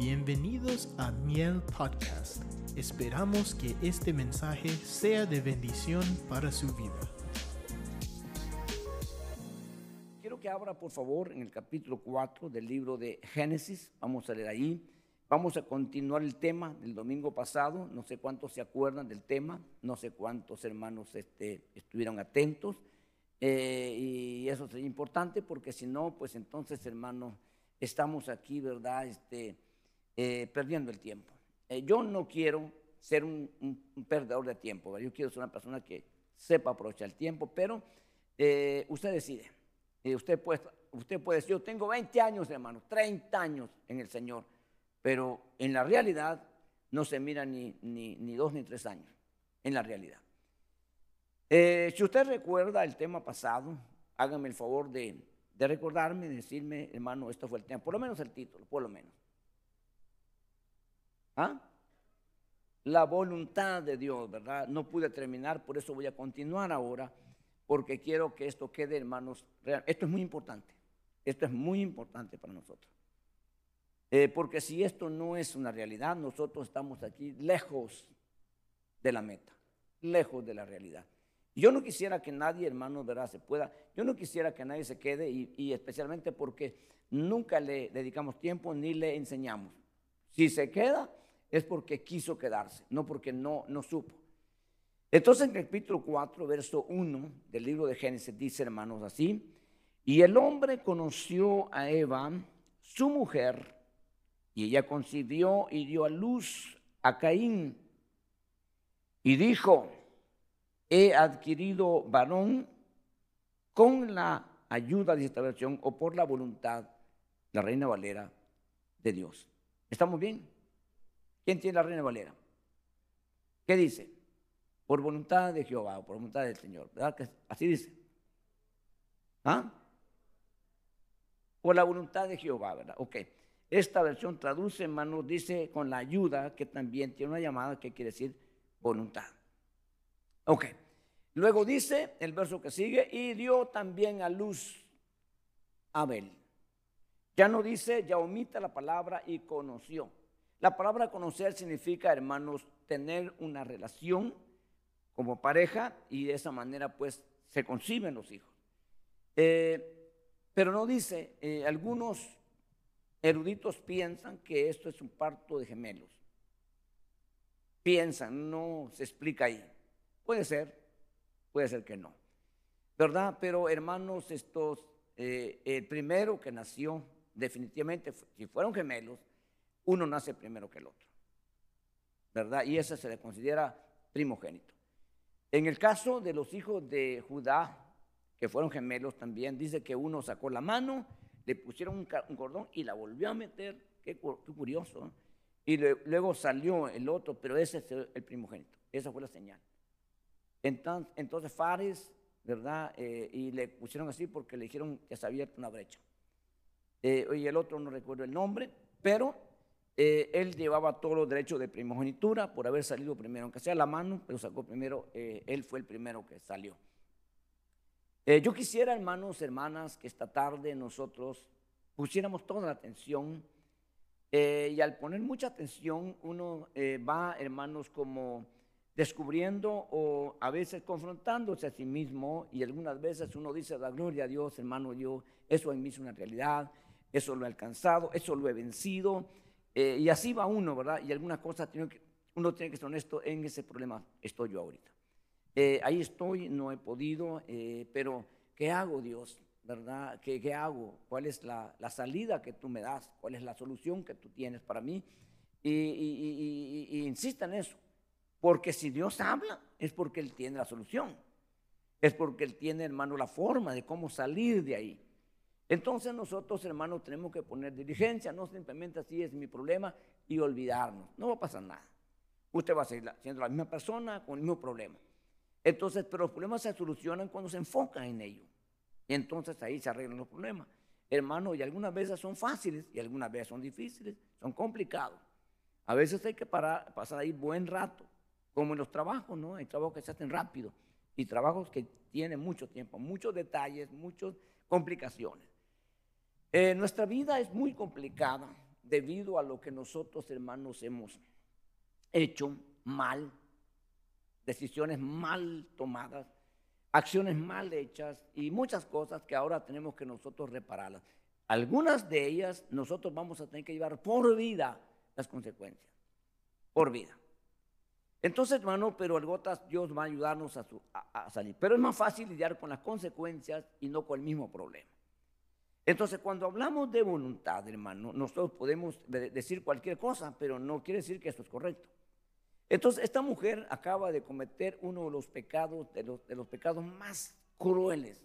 Bienvenidos a Miel Podcast. Esperamos que este mensaje sea de bendición para su vida. Quiero que abra, por favor, en el capítulo 4 del libro de Génesis. Vamos a leer ahí. Vamos a continuar el tema del domingo pasado. No sé cuántos se acuerdan del tema. No sé cuántos hermanos este, estuvieron atentos. Eh, y eso es importante porque si no, pues entonces, hermano, estamos aquí, ¿verdad? Este, eh, perdiendo el tiempo. Eh, yo no quiero ser un, perdedor de tiempo, yo quiero ser una persona que sepa aprovechar el tiempo, pero usted decide. usted, puede, usted puede decir, yo tengo 20 años, hermano, 30 años en el Señor, pero en la realidad no se mira ni, dos ni tres años, en la realidad. Eh, si usted recuerda el tema pasado, hágame el favor de, recordarme, de decirme, hermano, esto fue el tema, por lo menos el título, por lo menos. ¿Ah? La voluntad de Dios, ¿verdad? No pude terminar, por eso voy a continuar ahora, porque quiero que esto quede, hermanos, real. Esto es muy importante, esto es muy importante para nosotros. Eh, porque si esto no es una realidad, nosotros estamos aquí lejos de la meta, lejos de la realidad. Yo no quisiera que nadie, hermano, ¿verdad? Se pueda, yo no quisiera que nadie se quede y, especialmente porque nunca le dedicamos tiempo ni le enseñamos. Si se queda es porque quiso quedarse, no porque no, no supo. Entonces en el capítulo 4, verso 1 del libro de Génesis dice, hermanos, así, y el hombre conoció a Eva, su mujer, y ella concibió y dio a luz a Caín, y dijo, he adquirido varón con la ayuda de esta versión o por la voluntad, la reina Valera de Dios. ¿Estamos bien? ¿Quién tiene la reina Valera? ¿Qué dice? Por voluntad de Jehová o por voluntad del Señor. ¿Verdad así dice? ¿Ah? Por la voluntad de Jehová, ¿verdad? Ok. Esta versión traduce, hermanos, dice con la ayuda, que también tiene una llamada que quiere decir voluntad. Ok. Luego dice el verso que sigue, y dio también a luz Abel. Ya no dice, ya omita la palabra y conoció. La palabra conocer significa, hermanos, tener una relación como pareja y de esa manera pues se conciben los hijos. Eh, pero no dice, eh, algunos eruditos piensan que esto es un parto de gemelos. Piensan, no se explica ahí. Puede ser, puede ser que no. ¿Verdad? Pero hermanos, estos, eh, el primero que nació, definitivamente, si fueron gemelos, uno nace primero que el otro. ¿Verdad? Y ese se le considera primogénito. En el caso de los hijos de Judá, que fueron gemelos también, dice que uno sacó la mano, le pusieron un, cordón y la volvió a meter. Qué, curioso. Y luego salió el otro, pero ese es el primogénito. Esa fue la señal. Entonces, entonces Fares, ¿verdad? Eh, y le pusieron así porque le dijeron que se había abierto una brecha. Eh, y el otro no recuerdo el nombre, pero eh, él llevaba todos los derechos de primogenitura por haber salido primero, aunque sea la mano, pero sacó primero, él fue el primero que salió. yo quisiera, hermanos, hermanas, que esta tarde nosotros pusiéramos toda la atención y al poner mucha atención uno va, hermanos, como descubriendo o a veces confrontándose a sí mismo y algunas veces uno dice, la gloria a Dios, hermano, yo, eso en mí es una realidad, eso lo he alcanzado, eso lo he vencido, eh, y así va uno, ¿verdad? Y algunas cosas uno tiene que ser honesto, en ese problema estoy yo ahorita. Eh, ahí estoy, no he podido, eh, pero ¿qué hago Dios? ¿Verdad? ¿Qué, hago? ¿Cuál es la, salida que tú me das? ¿Cuál es la solución que tú tienes para mí? Y, y insista en eso. Porque si Dios habla, es porque Él tiene la solución. Es porque Él tiene, hermano, la forma de cómo salir de ahí. Entonces nosotros, hermanos, tenemos que poner diligencia, no simplemente así es mi problema y olvidarnos. No va a pasar nada. Usted va a seguir siendo la misma persona con el mismo problema. Entonces, pero los problemas se solucionan cuando se enfocan en ello. Y entonces ahí se arreglan los problemas. Hermano, y algunas veces son fáciles y algunas veces son difíciles, son complicados. A veces hay que pasar ahí buen rato como en los trabajos, ¿no? Hay trabajos que se hacen rápido y trabajos que tienen mucho tiempo, muchos detalles, muchas complicaciones. Eh, nuestra vida es muy complicada, debido a lo que nosotros, hermanos, hemos hecho mal, decisiones mal tomadas, acciones mal hechas y muchas cosas que ahora tenemos que nosotros repararlas. Algunas de ellas nosotros vamos a tener que llevar por vida las consecuencias, por vida. Entonces, hermano, pero el gotas Dios va a ayudarnos a, salir. Pero es más fácil lidiar con las consecuencias y no con el mismo problema. Entonces, cuando hablamos de voluntad, hermano, nosotros podemos decir cualquier cosa, pero no quiere decir que eso es correcto. Entonces, esta mujer acaba de cometer uno de los pecados, de los, pecados más crueles,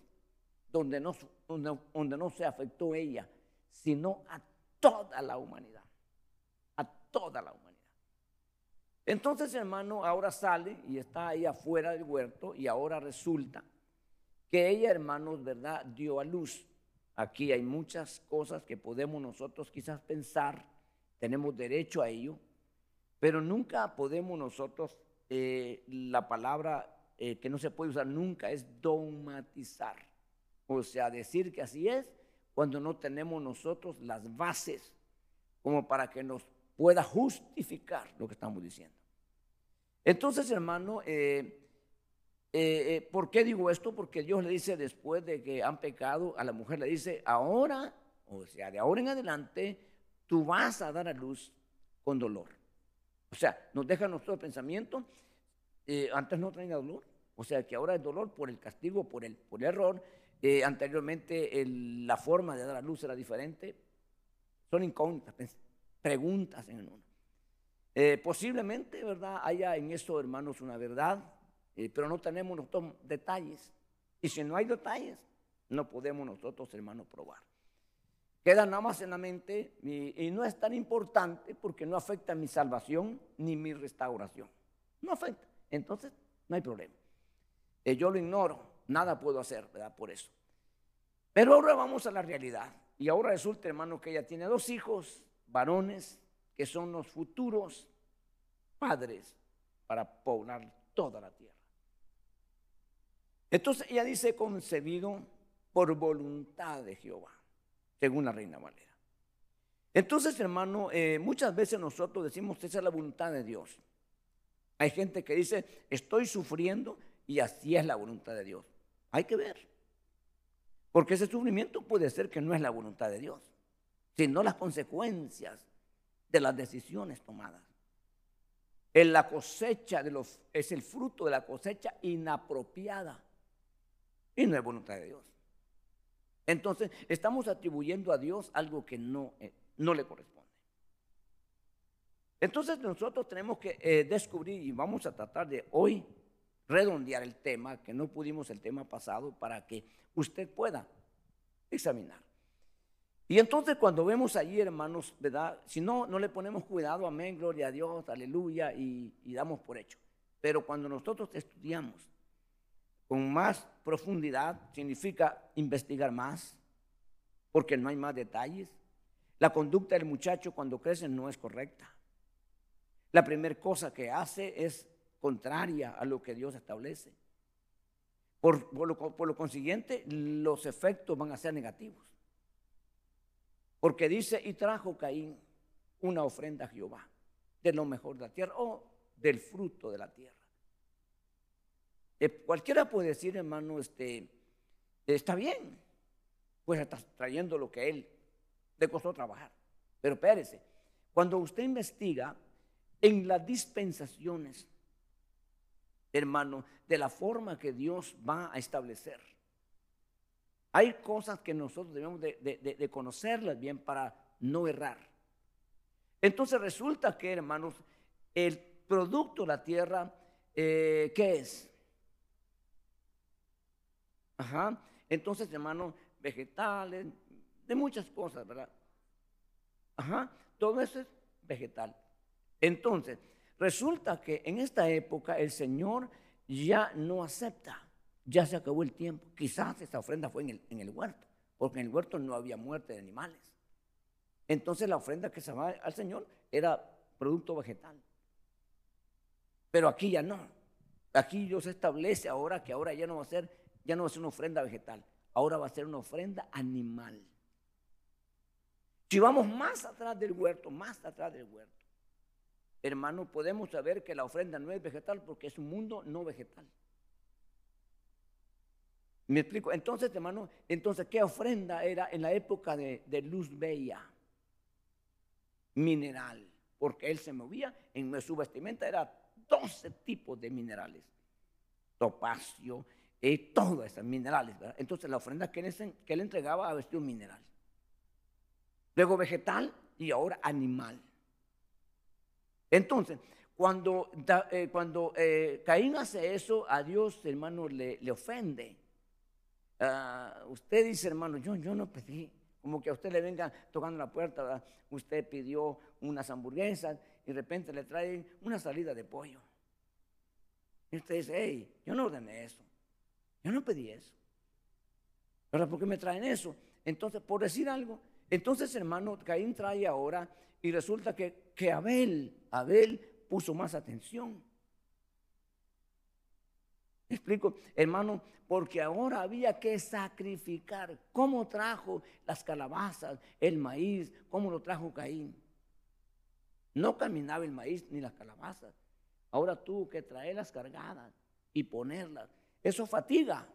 donde no, donde no se afectó ella, sino a toda la humanidad. A toda la humanidad. Entonces, hermano, ahora sale y está ahí afuera del huerto y ahora resulta que ella, hermanos, ¿verdad?, dio a luz. Aquí hay muchas cosas que podemos nosotros quizás pensar, tenemos derecho a ello, pero nunca podemos nosotros, eh, la palabra eh, que no se puede usar nunca es dogmatizar. O sea, decir que así es cuando no tenemos nosotros las bases como para que nos pueda justificar lo que estamos diciendo. Entonces, hermano, eh, eh, eh, ¿por qué digo esto? Porque Dios le dice después de que han pecado, a la mujer le dice, ahora, o sea, de ahora en adelante, tú vas a dar a luz con dolor. O sea, nos deja nuestro pensamiento, antes no tenía dolor, o sea, que ahora es dolor por el castigo, por el, por el error. anteriormente la forma de dar a luz era diferente. Son incógnitas, preguntas en uno. Eh, posiblemente, ¿verdad? Haya en esto, hermanos, una verdad, pero no tenemos nosotros detalles. Y si no hay detalles, no podemos nosotros, hermanos, probar. Queda nada más en la mente y, no es tan importante porque no afecta mi salvación ni mi restauración. No afecta. Entonces, no hay problema. Eh, yo lo ignoro, nada puedo hacer, ¿verdad? Por eso. Pero ahora vamos a la realidad. Y ahora resulta, hermano, que ella tiene dos hijos, varones, que son los futuros padres para poblar toda la tierra. Entonces ella dice concebido por voluntad de Jehová, según la reina Valera. Entonces, hermano, eh, muchas veces nosotros decimos, esa es la voluntad de Dios. Hay gente que dice, estoy sufriendo y así es la voluntad de Dios. Hay que ver. Porque ese sufrimiento puede ser que no es la voluntad de Dios, sino las consecuencias de las decisiones tomadas. La cosecha de los, es el fruto de la cosecha inapropiada. Y no es voluntad de Dios. Entonces, estamos atribuyendo a Dios algo que no, eh, no le corresponde. Entonces, nosotros tenemos que eh, descubrir y vamos a tratar de hoy redondear el tema, que no pudimos el tema pasado, para que usted pueda examinar. Y entonces cuando vemos allí, hermanos, ¿verdad? Si no, no le ponemos cuidado, amén, gloria a Dios, aleluya, y, damos por hecho. Pero cuando nosotros estudiamos con más profundidad, significa investigar más, porque no hay más detalles. La conducta del muchacho cuando crece no es correcta. La primera cosa que hace es contraria a lo que Dios establece. Por, por lo consiguiente, los efectos van a ser negativos. Porque dice, y trajo Caín una ofrenda a Jehová de lo mejor de la tierra o del fruto de la tierra. Eh, cualquiera puede decir, hermano, este, está bien, pues está trayendo lo que él le costó trabajar. Pero espérese, cuando usted investiga en las dispensaciones, hermano, de la forma que Dios va a establecer, hay cosas que nosotros debemos de, conocerlas bien para no errar. Entonces resulta que, hermanos, el producto de la tierra, eh, ¿qué es? Ajá. Entonces, hermanos, vegetales, de muchas cosas, ¿verdad? Ajá. Todo eso es vegetal. Entonces, resulta que en esta época el Señor ya no acepta ya se acabó el tiempo. Quizás esa ofrenda fue en el, huerto, porque en el huerto no había muerte de animales. Entonces la ofrenda que se daba al Señor era producto vegetal. Pero aquí ya no. Aquí Dios establece ahora que ahora ya no va a ser, ya no va a ser una ofrenda vegetal, ahora va a ser una ofrenda animal. Si vamos más atrás del huerto, más atrás del huerto, hermano, podemos saber que la ofrenda no es vegetal porque es un mundo no vegetal. ¿Me explico? Entonces, hermano, entonces, ¿qué ofrenda era en la época de, luz bella? Mineral, porque él se movía, en su vestimenta era 12 tipos de minerales, topacio, y todos esos minerales, ¿verdad? Entonces, la ofrenda que él, entregaba a vestir un mineral. Luego vegetal y ahora animal. Entonces, cuando, eh, cuando eh, Caín hace eso, a Dios, hermano, le, le ofende. Ah, usted dice, hermano, yo, yo no pedí, como que a usted le venga tocando la puerta, usted pidió unas hamburguesas y de repente le traen una salida de pollo. Y usted dice, hey, yo no ordené eso, yo no pedí eso. ¿Verdad? ¿Por qué me traen eso? Entonces, por decir algo, entonces, hermano, Caín trae ahora y resulta que, Abel, Abel puso más atención. explico? Hermano, porque ahora había que sacrificar. ¿Cómo trajo las calabazas, el maíz? ¿Cómo lo trajo Caín? No caminaba el maíz ni las calabazas. Ahora tuvo que traerlas cargadas y ponerlas. Eso fatiga,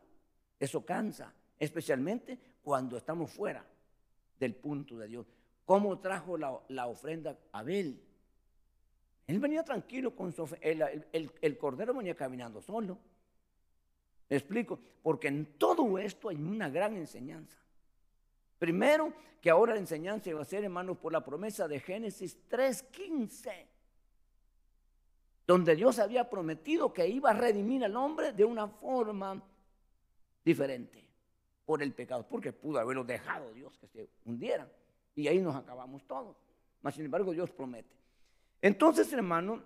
eso cansa, especialmente cuando estamos fuera del punto de Dios. ¿Cómo trajo la, ofrenda Abel? Él venía tranquilo con su el, el cordero venía caminando solo explico? Porque en todo esto hay una gran enseñanza. Primero, que ahora la enseñanza va a ser, hermanos, por la promesa de Génesis 3.15, donde Dios había prometido que iba a redimir al hombre de una forma diferente por el pecado, porque pudo haberlo dejado Dios que se hundieran y ahí nos acabamos todos. Mas, sin embargo, Dios promete. Entonces, hermano,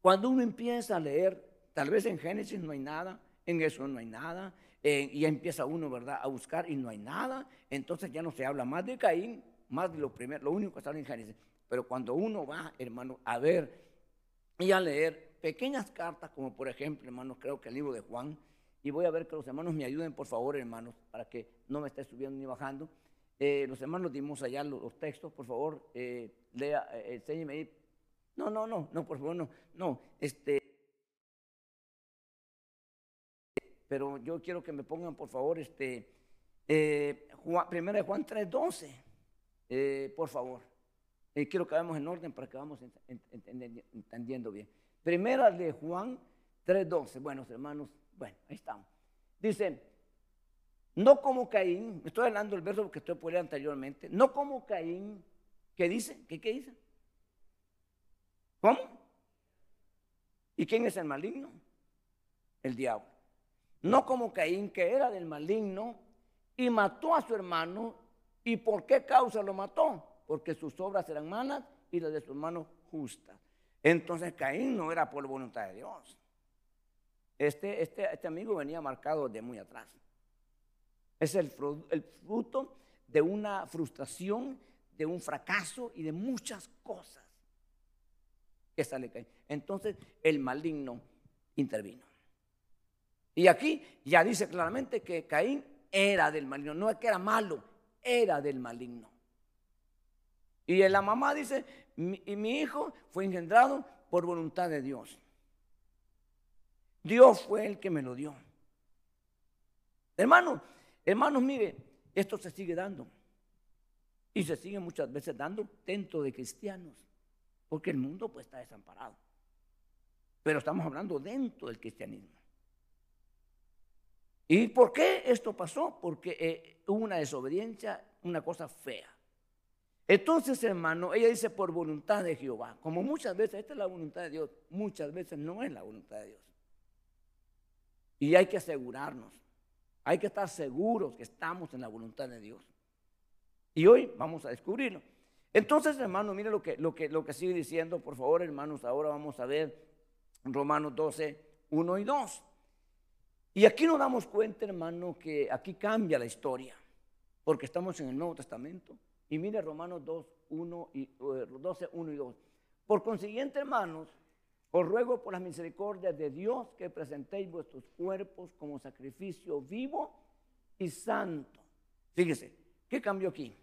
cuando uno empieza a leer, tal vez en Génesis no hay nada, en eso no hay nada. y empieza uno, ¿verdad?, a buscar y no hay nada. Entonces ya no se habla más de Caín, más de lo primero, lo único que está en Génesis. Pero cuando uno va, hermano, a ver y a leer pequeñas cartas, como por ejemplo, hermanos, creo que el libro de Juan, y voy a ver que los hermanos me ayuden, por favor, hermanos, para que no me esté subiendo ni bajando. Eh, los hermanos dimos allá los, textos, por favor, eh, lea, eh, ahí. No, no, no, no, por favor, no, no, este, pero yo quiero que me pongan, por favor, este, eh, primera de Juan 3.12, eh, por favor. Y quiero que vayamos en orden para que vamos entendiendo bien. Primera de Juan 3.12. Bueno, hermanos, bueno, ahí estamos. Dice, no como Caín, estoy hablando del verso que estoy por anteriormente, no como Caín, ¿qué dice? ¿Qué, ¿Qué dice? ¿Cómo? ¿Y quién es el maligno? El diablo no como Caín, que era del maligno, y mató a su hermano. ¿Y por qué causa lo mató? Porque sus obras eran malas y las de su hermano justas. Entonces Caín no era por voluntad de Dios. Este, este, este amigo venía marcado de muy atrás. Es el, el fruto de una frustración, de un fracaso y de muchas cosas que sale Caín. Entonces el maligno intervino. Y aquí ya dice claramente que Caín era del maligno, no es que era malo, era del maligno. Y la mamá dice, y mi hijo fue engendrado por voluntad de Dios. Dios fue el que me lo dio. Hermano, hermanos, mire, esto se sigue dando. Y se sigue muchas veces dando dentro de cristianos. Porque el mundo pues está desamparado. Pero estamos hablando dentro del cristianismo. ¿Y por qué esto pasó? Porque eh, hubo una desobediencia, una cosa fea. Entonces, hermano, ella dice por voluntad de Jehová. Como muchas veces, esta es la voluntad de Dios, muchas veces no es la voluntad de Dios. Y hay que asegurarnos, hay que estar seguros que estamos en la voluntad de Dios. Y hoy vamos a descubrirlo. Entonces, hermano, mire lo que, lo que, lo que sigue diciendo, por favor, hermanos, ahora vamos a ver Romanos 12, 1 y 2. Y aquí nos damos cuenta, hermano, que aquí cambia la historia, porque estamos en el Nuevo Testamento. Y mire Romanos 2, 1 y, eh, 12, 1 y 2. Por consiguiente, hermanos, os ruego por las misericordias de Dios que presentéis vuestros cuerpos como sacrificio vivo y santo. Fíjese, ¿qué cambió aquí?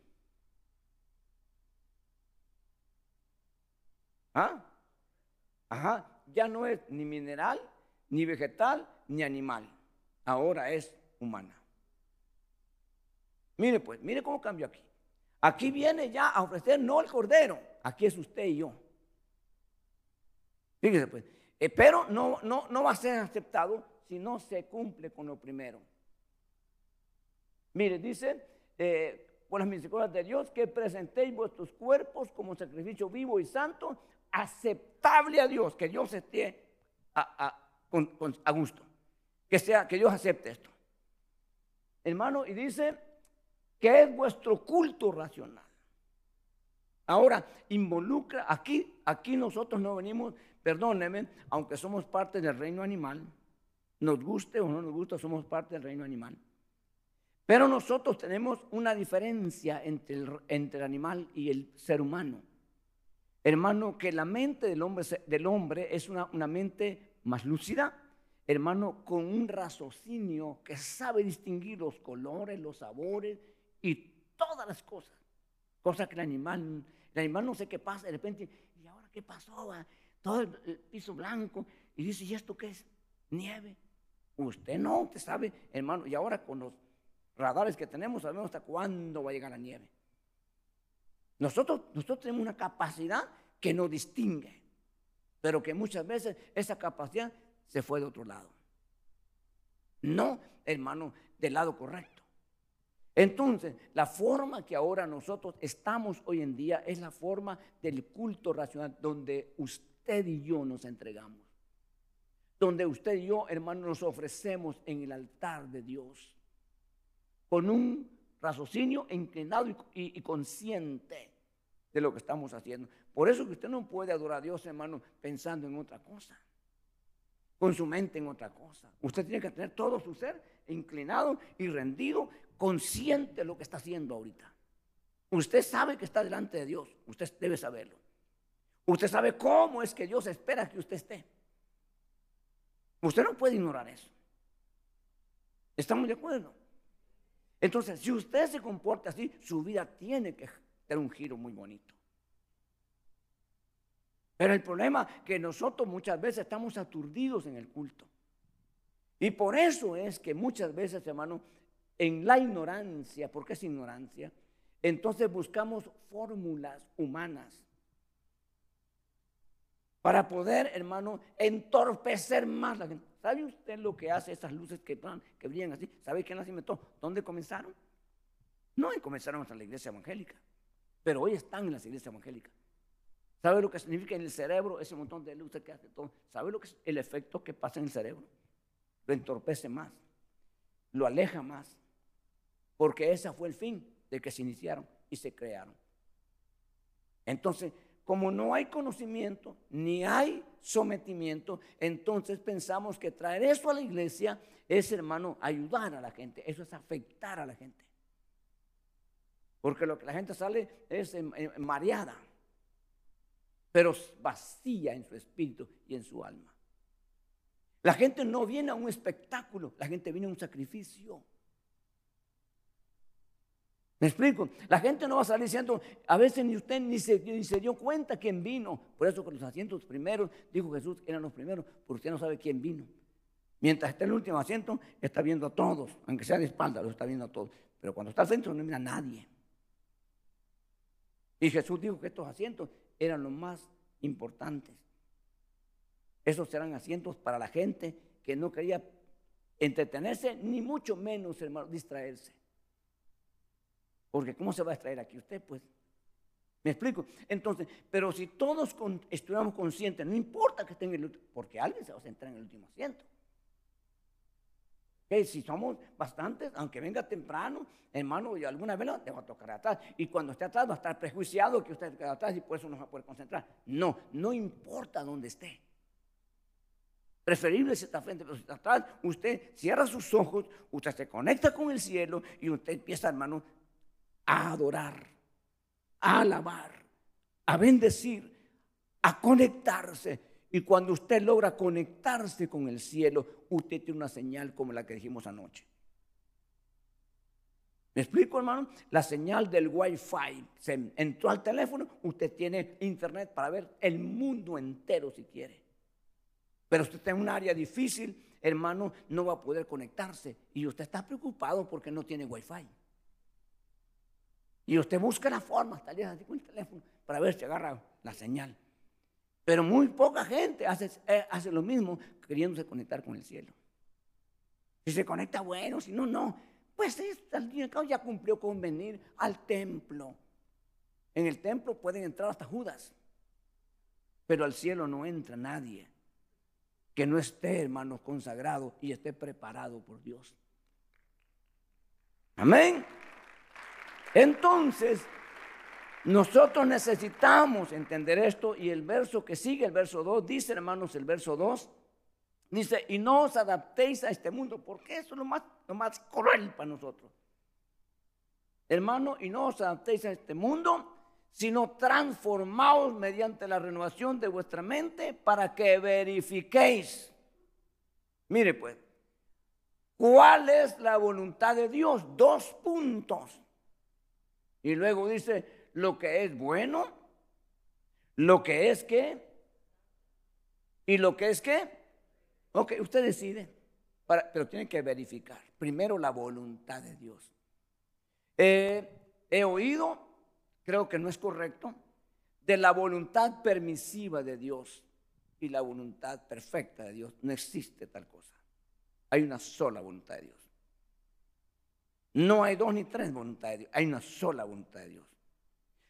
¿Ah? Ajá, ya no es ni mineral, ni vegetal, ni animal. Ahora es humana. Mire pues, mire cómo cambió aquí. Aquí viene ya a ofrecer no el cordero, aquí es usted y yo. Fíjese pues, eh, pero no, no, no va a ser aceptado si no se cumple con lo primero. Mire, dice, eh, por las misericordias de Dios, que presentéis vuestros cuerpos como sacrificio vivo y santo, aceptable a Dios, que Dios esté a, a gusto, que sea, que Dios acepte esto. Hermano, y dice que es vuestro culto racional. Ahora, involucra, aquí, aquí nosotros no venimos, perdónenme, aunque somos parte del reino animal, nos guste o no nos gusta, somos parte del reino animal. Pero nosotros tenemos una diferencia entre el, animal y el ser humano. Hermano, que la mente del hombre, del hombre es una, una mente más lúcida, hermano, con un raciocinio que sabe distinguir los colores, los sabores y todas las cosas. Cosa que el animal, el animal no sé qué pasa, de repente, ¿y ahora qué pasó? Todo el, el piso blanco, y dice, ¿y esto qué es? Nieve. Usted no, usted sabe, hermano, y ahora con los radares que tenemos sabemos hasta cuándo va a llegar la nieve. Nosotros, nosotros tenemos una capacidad que nos distingue, pero que muchas veces esa capacidad se fue de otro lado. No, hermano, del lado correcto. Entonces, la forma que ahora nosotros estamos hoy en día es la forma del culto racional donde usted y yo nos entregamos. Donde usted y yo, hermano, nos ofrecemos en el altar de Dios con un raciocinio inclinado y, consciente de lo que estamos haciendo. Por eso que usted no puede adorar a Dios, hermano, pensando en otra cosa, con su mente en otra cosa. Usted tiene que tener todo su ser inclinado y rendido, consciente de lo que está haciendo ahorita. Usted sabe que está delante de Dios, usted debe saberlo. Usted sabe cómo es que Dios espera que usted esté. Usted no puede ignorar eso. ¿Estamos de acuerdo? Entonces, si usted se comporta así, su vida tiene que tener un giro muy bonito. Pero el problema es que nosotros muchas veces estamos aturdidos en el culto. Y por eso es que muchas veces, hermano, en la ignorancia, porque es ignorancia, entonces buscamos fórmulas humanas para poder, hermano, entorpecer más la gente. ¿Sabe usted lo que hace esas luces que, que brillan así? ¿Sabe quién las inventó? ¿Dónde comenzaron? No comenzaron hasta la iglesia evangélica, pero hoy están en las iglesias evangélicas. ¿Sabe lo que significa en el cerebro ese montón de luces que hace todo? ¿Sabe lo que es el efecto que pasa en el cerebro? Lo entorpece más, lo aleja más, porque ese fue el fin de que se iniciaron y se crearon. Entonces, como no hay conocimiento ni hay sometimiento, entonces pensamos que traer eso a la iglesia es, hermano, ayudar a la gente, eso es afectar a la gente. Porque lo que la gente sale es mareada, pero vacía en su espíritu y en su alma. La gente no viene a un espectáculo, la gente viene a un sacrificio. ¿Me explico? La gente no va a salir diciendo, a veces ni usted ni se, dio cuenta quién vino. Por eso con los asientos primeros, dijo Jesús, eran los primeros, porque usted no sabe quién vino. Mientras está en el último asiento, está viendo a todos, aunque sea de espalda, lo está viendo a todos. Pero cuando está al centro no mira a nadie. Y Jesús dijo que estos asientos eran los más importantes. Esos eran asientos para la gente que no quería entretenerse, ni mucho menos, hermano, distraerse. Porque ¿cómo se va a extraer aquí usted? Pues, ¿me explico? Entonces, pero si todos estuviéramos conscientes, no importa que estén en el último, porque alguien se va a sentar en el último asiento. Si somos bastantes, aunque venga temprano, hermano, y alguna vez le va a tocar atrás. Y cuando esté atrás va a estar prejuiciado que usted esté atrás y por eso no va a poder concentrar. No, no importa dónde esté. Preferible si está frente, pero si está atrás, usted cierra sus ojos, usted se conecta con el cielo y usted empieza, hermano, a adorar, a alabar, a bendecir, a conectarse. Y cuando usted logra conectarse con el cielo, usted tiene una señal como la que dijimos anoche. ¿Me explico, hermano? La señal del Wi-Fi se entró al teléfono, usted tiene internet para ver el mundo entero si quiere. Pero usted está en un área difícil, hermano, no va a poder conectarse y usted está preocupado porque no tiene Wi-Fi. Y usted busca la forma, hasta así con el teléfono, para ver si agarra la señal. Pero muy poca gente hace, eh, hace lo mismo queriéndose conectar con el cielo. Si se conecta, bueno, si no, no. Pues al fin y al cabo ya cumplió con venir al templo. En el templo pueden entrar hasta Judas, pero al cielo no entra nadie que no esté, hermano, consagrado y esté preparado por Dios. Amén. Entonces, nosotros necesitamos entender esto y el verso que sigue, el verso 2, dice hermanos, el verso 2, dice, y no os adaptéis a este mundo, porque eso es lo más, lo más cruel para nosotros. Hermano, y no os adaptéis a este mundo, sino transformaos mediante la renovación de vuestra mente para que verifiquéis. Mire pues, ¿cuál es la voluntad de Dios? Dos puntos. Y luego dice, lo que es bueno, lo que es qué, y lo que es qué. Ok, usted decide, pero tiene que verificar. Primero la voluntad de Dios. Eh, he oído, creo que no es correcto, de la voluntad permisiva de Dios y la voluntad perfecta de Dios. No existe tal cosa. Hay una sola voluntad de Dios. No hay dos ni tres voluntades de Dios, hay una sola voluntad de Dios.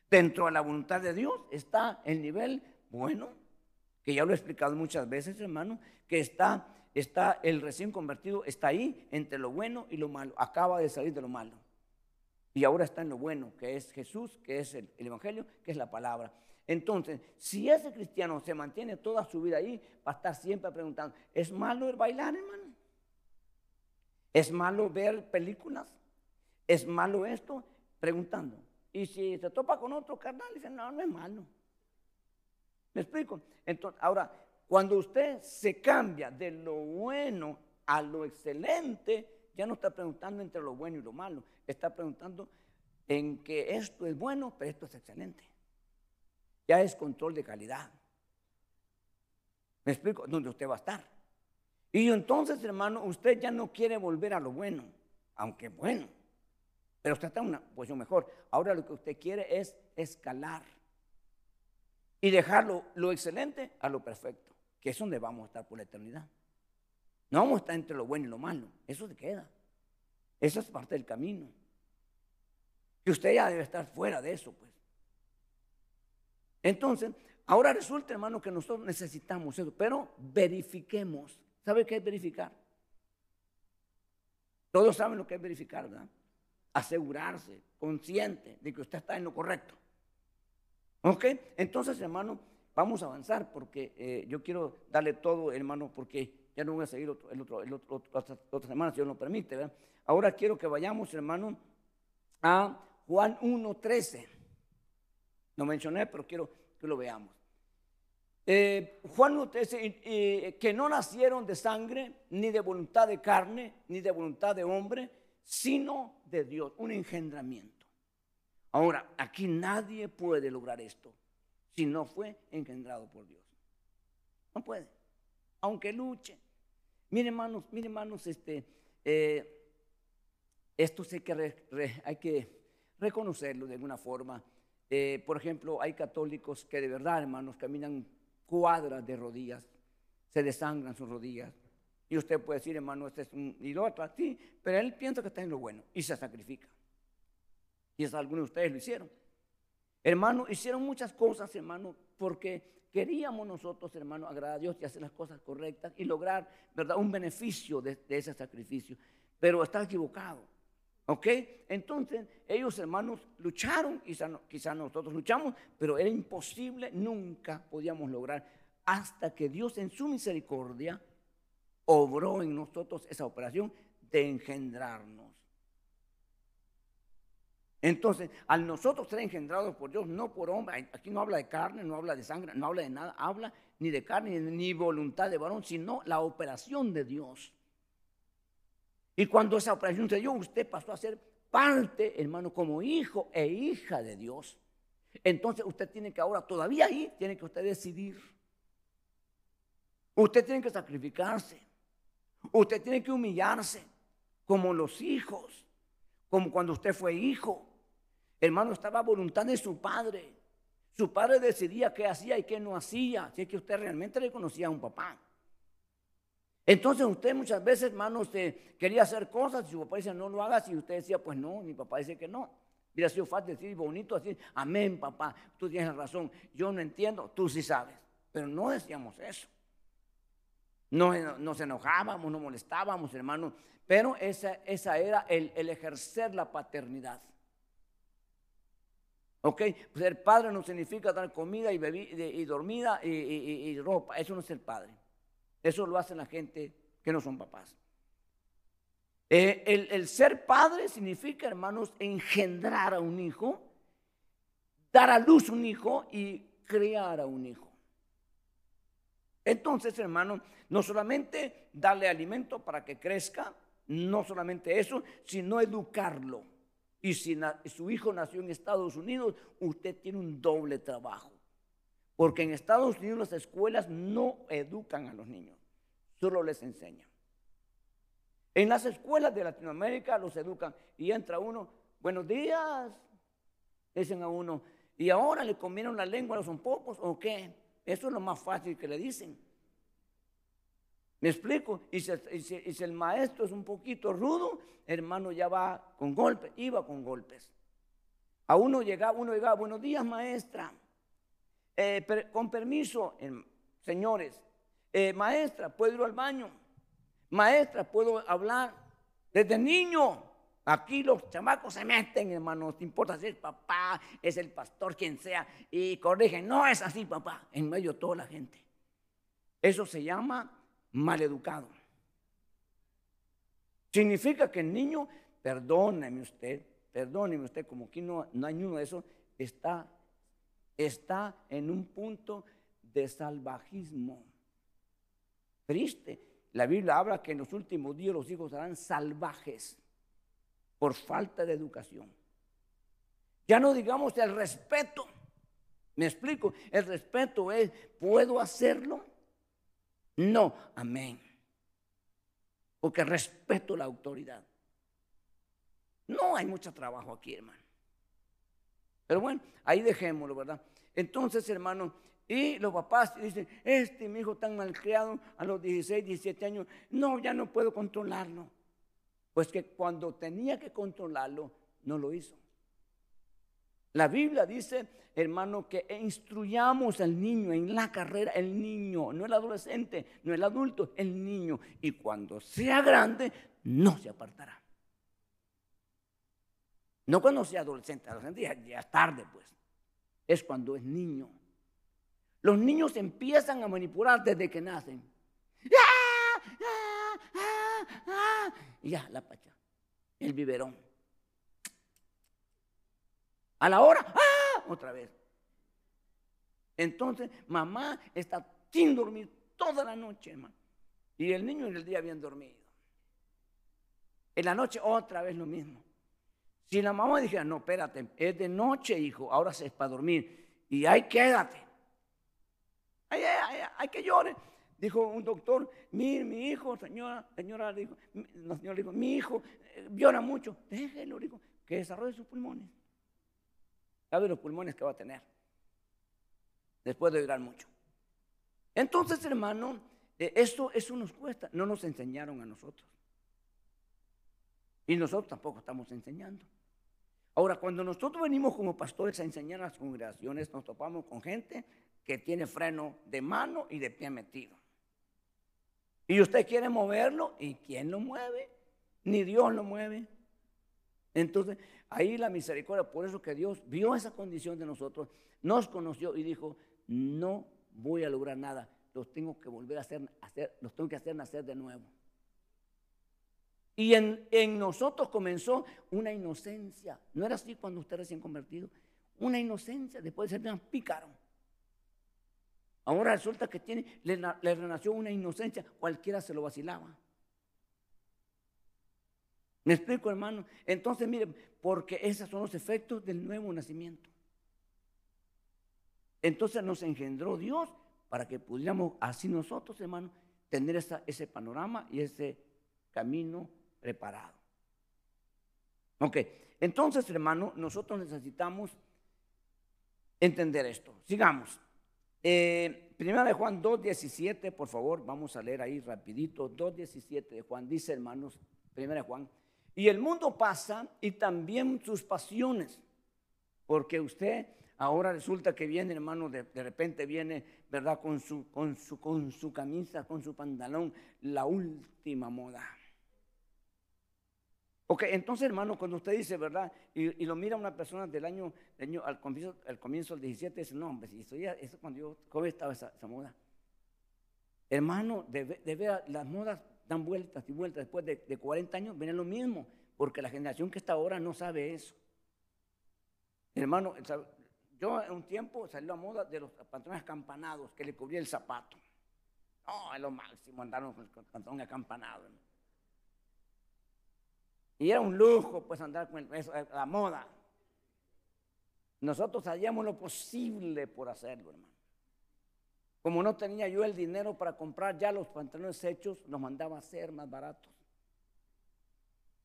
Dentro de la voluntad de Dios está el nivel bueno, que ya lo he explicado muchas veces, hermano, que está, está el recién convertido, está ahí entre lo bueno y lo malo. Acaba de salir de lo malo. Y ahora está en lo bueno, que es Jesús, que es el, el Evangelio, que es la palabra. Entonces, si ese cristiano se mantiene toda su vida ahí, va a estar siempre preguntando, ¿es malo el bailar, hermano? ¿Es malo ver películas? ¿Es malo esto? Preguntando. Y si se topa con otro carnal, dice, no, no es malo. ¿Me explico? Entonces, ahora, cuando usted se cambia de lo bueno a lo excelente, ya no está preguntando entre lo bueno y lo malo, está preguntando en que esto es bueno, pero esto es excelente. Ya es control de calidad. ¿Me explico? Donde usted va a estar. Y entonces, hermano, usted ya no quiere volver a lo bueno, aunque bueno. Pero usted está en una posición mejor. Ahora lo que usted quiere es escalar y dejarlo lo excelente a lo perfecto, que es donde vamos a estar por la eternidad. No vamos a estar entre lo bueno y lo malo, eso se queda. Eso es parte del camino. Y usted ya debe estar fuera de eso, pues. Entonces, ahora resulta, hermano, que nosotros necesitamos eso, pero verifiquemos. ¿Sabe qué es verificar? Todos saben lo que es verificar, ¿verdad? Asegurarse, consciente de que usted está en lo correcto. ¿Ok? Entonces, hermano, vamos a avanzar porque eh, yo quiero darle todo, hermano, porque ya no voy a seguir el otro, el otro, otra semana, si Dios lo permite. ¿verdad? Ahora quiero que vayamos, hermano, a Juan 1.13. Lo mencioné, pero quiero que lo veamos. Eh, Juan 1.13, que no nacieron de sangre, ni de voluntad de carne, ni de voluntad de hombre, sino de Dios, un engendramiento. Ahora, aquí nadie puede lograr esto si no fue engendrado por Dios. No puede, aunque luche. Miren hermanos, miren hermanos, este, eh, esto hay que, hay que reconocerlo de alguna forma. Eh, por ejemplo, hay católicos que de verdad, hermanos, caminan cuadras de rodillas, se desangran sus rodillas, y usted puede decir, hermano, este es un idólatra, sí, pero él piensa que está en lo bueno y se sacrifica. Y eso algunos de ustedes lo hicieron. Hermano, hicieron muchas cosas, hermano, porque queríamos nosotros, hermano, agradar a Dios y hacer las cosas correctas y lograr, ¿verdad?, un beneficio de, ese sacrificio. Pero está equivocado. ¿Ok? Entonces, ellos, hermanos, lucharon, quizás quizá nosotros luchamos, pero era imposible, nunca podíamos lograr, hasta que Dios en su misericordia obró en nosotros esa operación de engendrarnos. Entonces, al nosotros ser engendrados por Dios, no por hombre, aquí no habla de carne, no habla de sangre, no habla de nada, habla ni de carne ni voluntad de varón, sino la operación de Dios. Y cuando esa operación se dio, usted pasó a ser parte, hermano, como hijo e hija de Dios. Entonces usted tiene que ahora, todavía ahí, tiene que usted decidir. Usted tiene que sacrificarse. Usted tiene que humillarse como los hijos, como cuando usted fue hijo. Hermano, estaba a voluntad de su padre. Su padre decidía qué hacía y qué no hacía. Si es que usted realmente le conocía a un papá. Entonces usted muchas veces, hermano, usted quería hacer cosas y su papá decía, no lo hagas. Y usted decía, pues no, mi papá dice que no. Hubiera sido fácil decir, bonito así, amén, papá, tú tienes razón. Yo no entiendo, tú sí sabes. Pero no decíamos eso. No, nos enojábamos, nos molestábamos, hermano. Pero esa, esa era el, el ejercer la paternidad. ¿Ok? Ser padre no significa dar comida y, y dormida y, ropa. Eso no es ser padre. Eso lo hacen la gente que no son papás. Eh, el, el, ser padre significa, hermanos, engendrar a un hijo, dar a luz un hijo y criar a un hijo. Entonces, hermano, no solamente darle alimento para que crezca, no solamente eso, sino educarlo. Y si su hijo nació en Estados Unidos, usted tiene un doble trabajo. Porque en Estados Unidos las escuelas no educan a los niños, solo les enseñan. En las escuelas de Latinoamérica los educan y entra uno, buenos días, dicen a uno, y ahora le comieron la lengua a los pocos o qué. Eso es lo más fácil que le dicen. ¿Me explico? Y si, el maestro es un poquito rudo, hermano ya va con golpes, iba con golpes. A uno llegaba, uno llegaba, buenos días maestra, eh, con permiso, señores, eh, maestra, ¿puedo ir al baño? Maestra, ¿puedo hablar? Desde niño, aquí los chamacos se meten, hermano, no importa si es papá, es el pastor, quien sea, y corrigen, no es así, papá, en medio de toda la gente. Eso se llama maleducado. Significa que el niño, perdóneme usted, perdóneme usted, como aquí no, hay uno de esos, está, está en un punto de salvajismo. Triste. La Biblia habla que en los últimos días los hijos serán salvajes por falta de educación. Ya no digamos el respeto. Me explico, el respeto es, ¿puedo hacerlo? No, amén. Porque respeto la autoridad. No hay mucho trabajo aquí, hermano. Pero bueno, ahí dejémoslo, ¿verdad? Entonces, hermano, y los papás dicen, este mi hijo tan malcriado a los 16, 17 años, no, ya no puedo controlarlo. Pues que cuando tenía que controlarlo, no lo hizo. La Biblia dice, hermano, que instruyamos al niño en la carrera, el niño, no el adolescente, no el adulto, el niño. Y cuando sea grande, no se apartará. No cuando sea adolescente, adolescente ya, es tarde, pues. Es cuando es niño. Los niños empiezan a manipular desde que nacen. ¡Ah! ¡Ah! ¡Ah! Y ya, la pacha, el biberón. A la hora, ¡ah! Otra vez. Entonces, mamá está sin dormir toda la noche, hermano. Y el niño en el día bien dormido. En la noche otra vez lo mismo. Si la mamá dijera, no, espérate, es de noche, hijo, ahora es para dormir. Y ahí quédate. Ay, ay, que llore. Dijo un doctor, mi, mi hijo, señora, señora, dijo, la señora dijo, mi hijo eh, llora mucho. Déjelo, dijo, que desarrolle sus pulmones. ¿Sabe los pulmones que va a tener? Después de llorar mucho. Entonces, hermano, eh, eso, eso nos cuesta. No nos enseñaron a nosotros. Y nosotros tampoco estamos enseñando. Ahora, cuando nosotros venimos como pastores a enseñar a las congregaciones, nos topamos con gente que tiene freno de mano y de pie metido. Y usted quiere moverlo, ¿y quién lo mueve? Ni Dios lo mueve. Entonces, ahí la misericordia, por eso que Dios vio esa condición de nosotros, nos conoció y dijo, no voy a lograr nada, los tengo que volver a hacer, los tengo que hacer nacer de nuevo. Y en, en, nosotros comenzó una inocencia. No era así cuando usted recién convertido. Una inocencia después de ser tan pícaro. Ahora resulta que tiene, le, renació una inocencia. Cualquiera se lo vacilaba. ¿Me explico, hermano? Entonces, miren, porque esos son los efectos del nuevo nacimiento. Entonces nos engendró Dios para que pudiéramos así nosotros, hermano, tener ese panorama y ese camino preparado. Ok, entonces, hermano, nosotros necesitamos entender esto. Sigamos. Primera de Juan 2.17, por favor, vamos a leer ahí rapidito. 2.17 de Juan, dice hermanos, primera de Juan. Y el mundo pasa y también sus pasiones, porque usted ahora resulta que viene, hermano, de, de repente viene, ¿verdad? Con su, con, su, con su camisa, con su pantalón, la última moda. Ok, entonces hermano, cuando usted dice, ¿verdad? Y, lo mira una persona del año, al, comienzo, al comienzo del 17, dice, no, hombre, eso, ya, eso cuando yo estaba esa, moda. Hermano, de, ver las modas dan vueltas y vueltas. Después de, 40 años viene lo mismo, porque la generación que está ahora no sabe eso. Hermano, yo en un tiempo salió a moda de los pantalones acampanados que le cubría el zapato. No, es lo máximo andaron con el pantalón acampanado. Y era un lujo, pues, andar con la moda. Nosotros hacíamos lo posible por hacerlo, hermano. Como no tenía yo el dinero para comprar ya los pantalones hechos, los mandaba a hacer más baratos.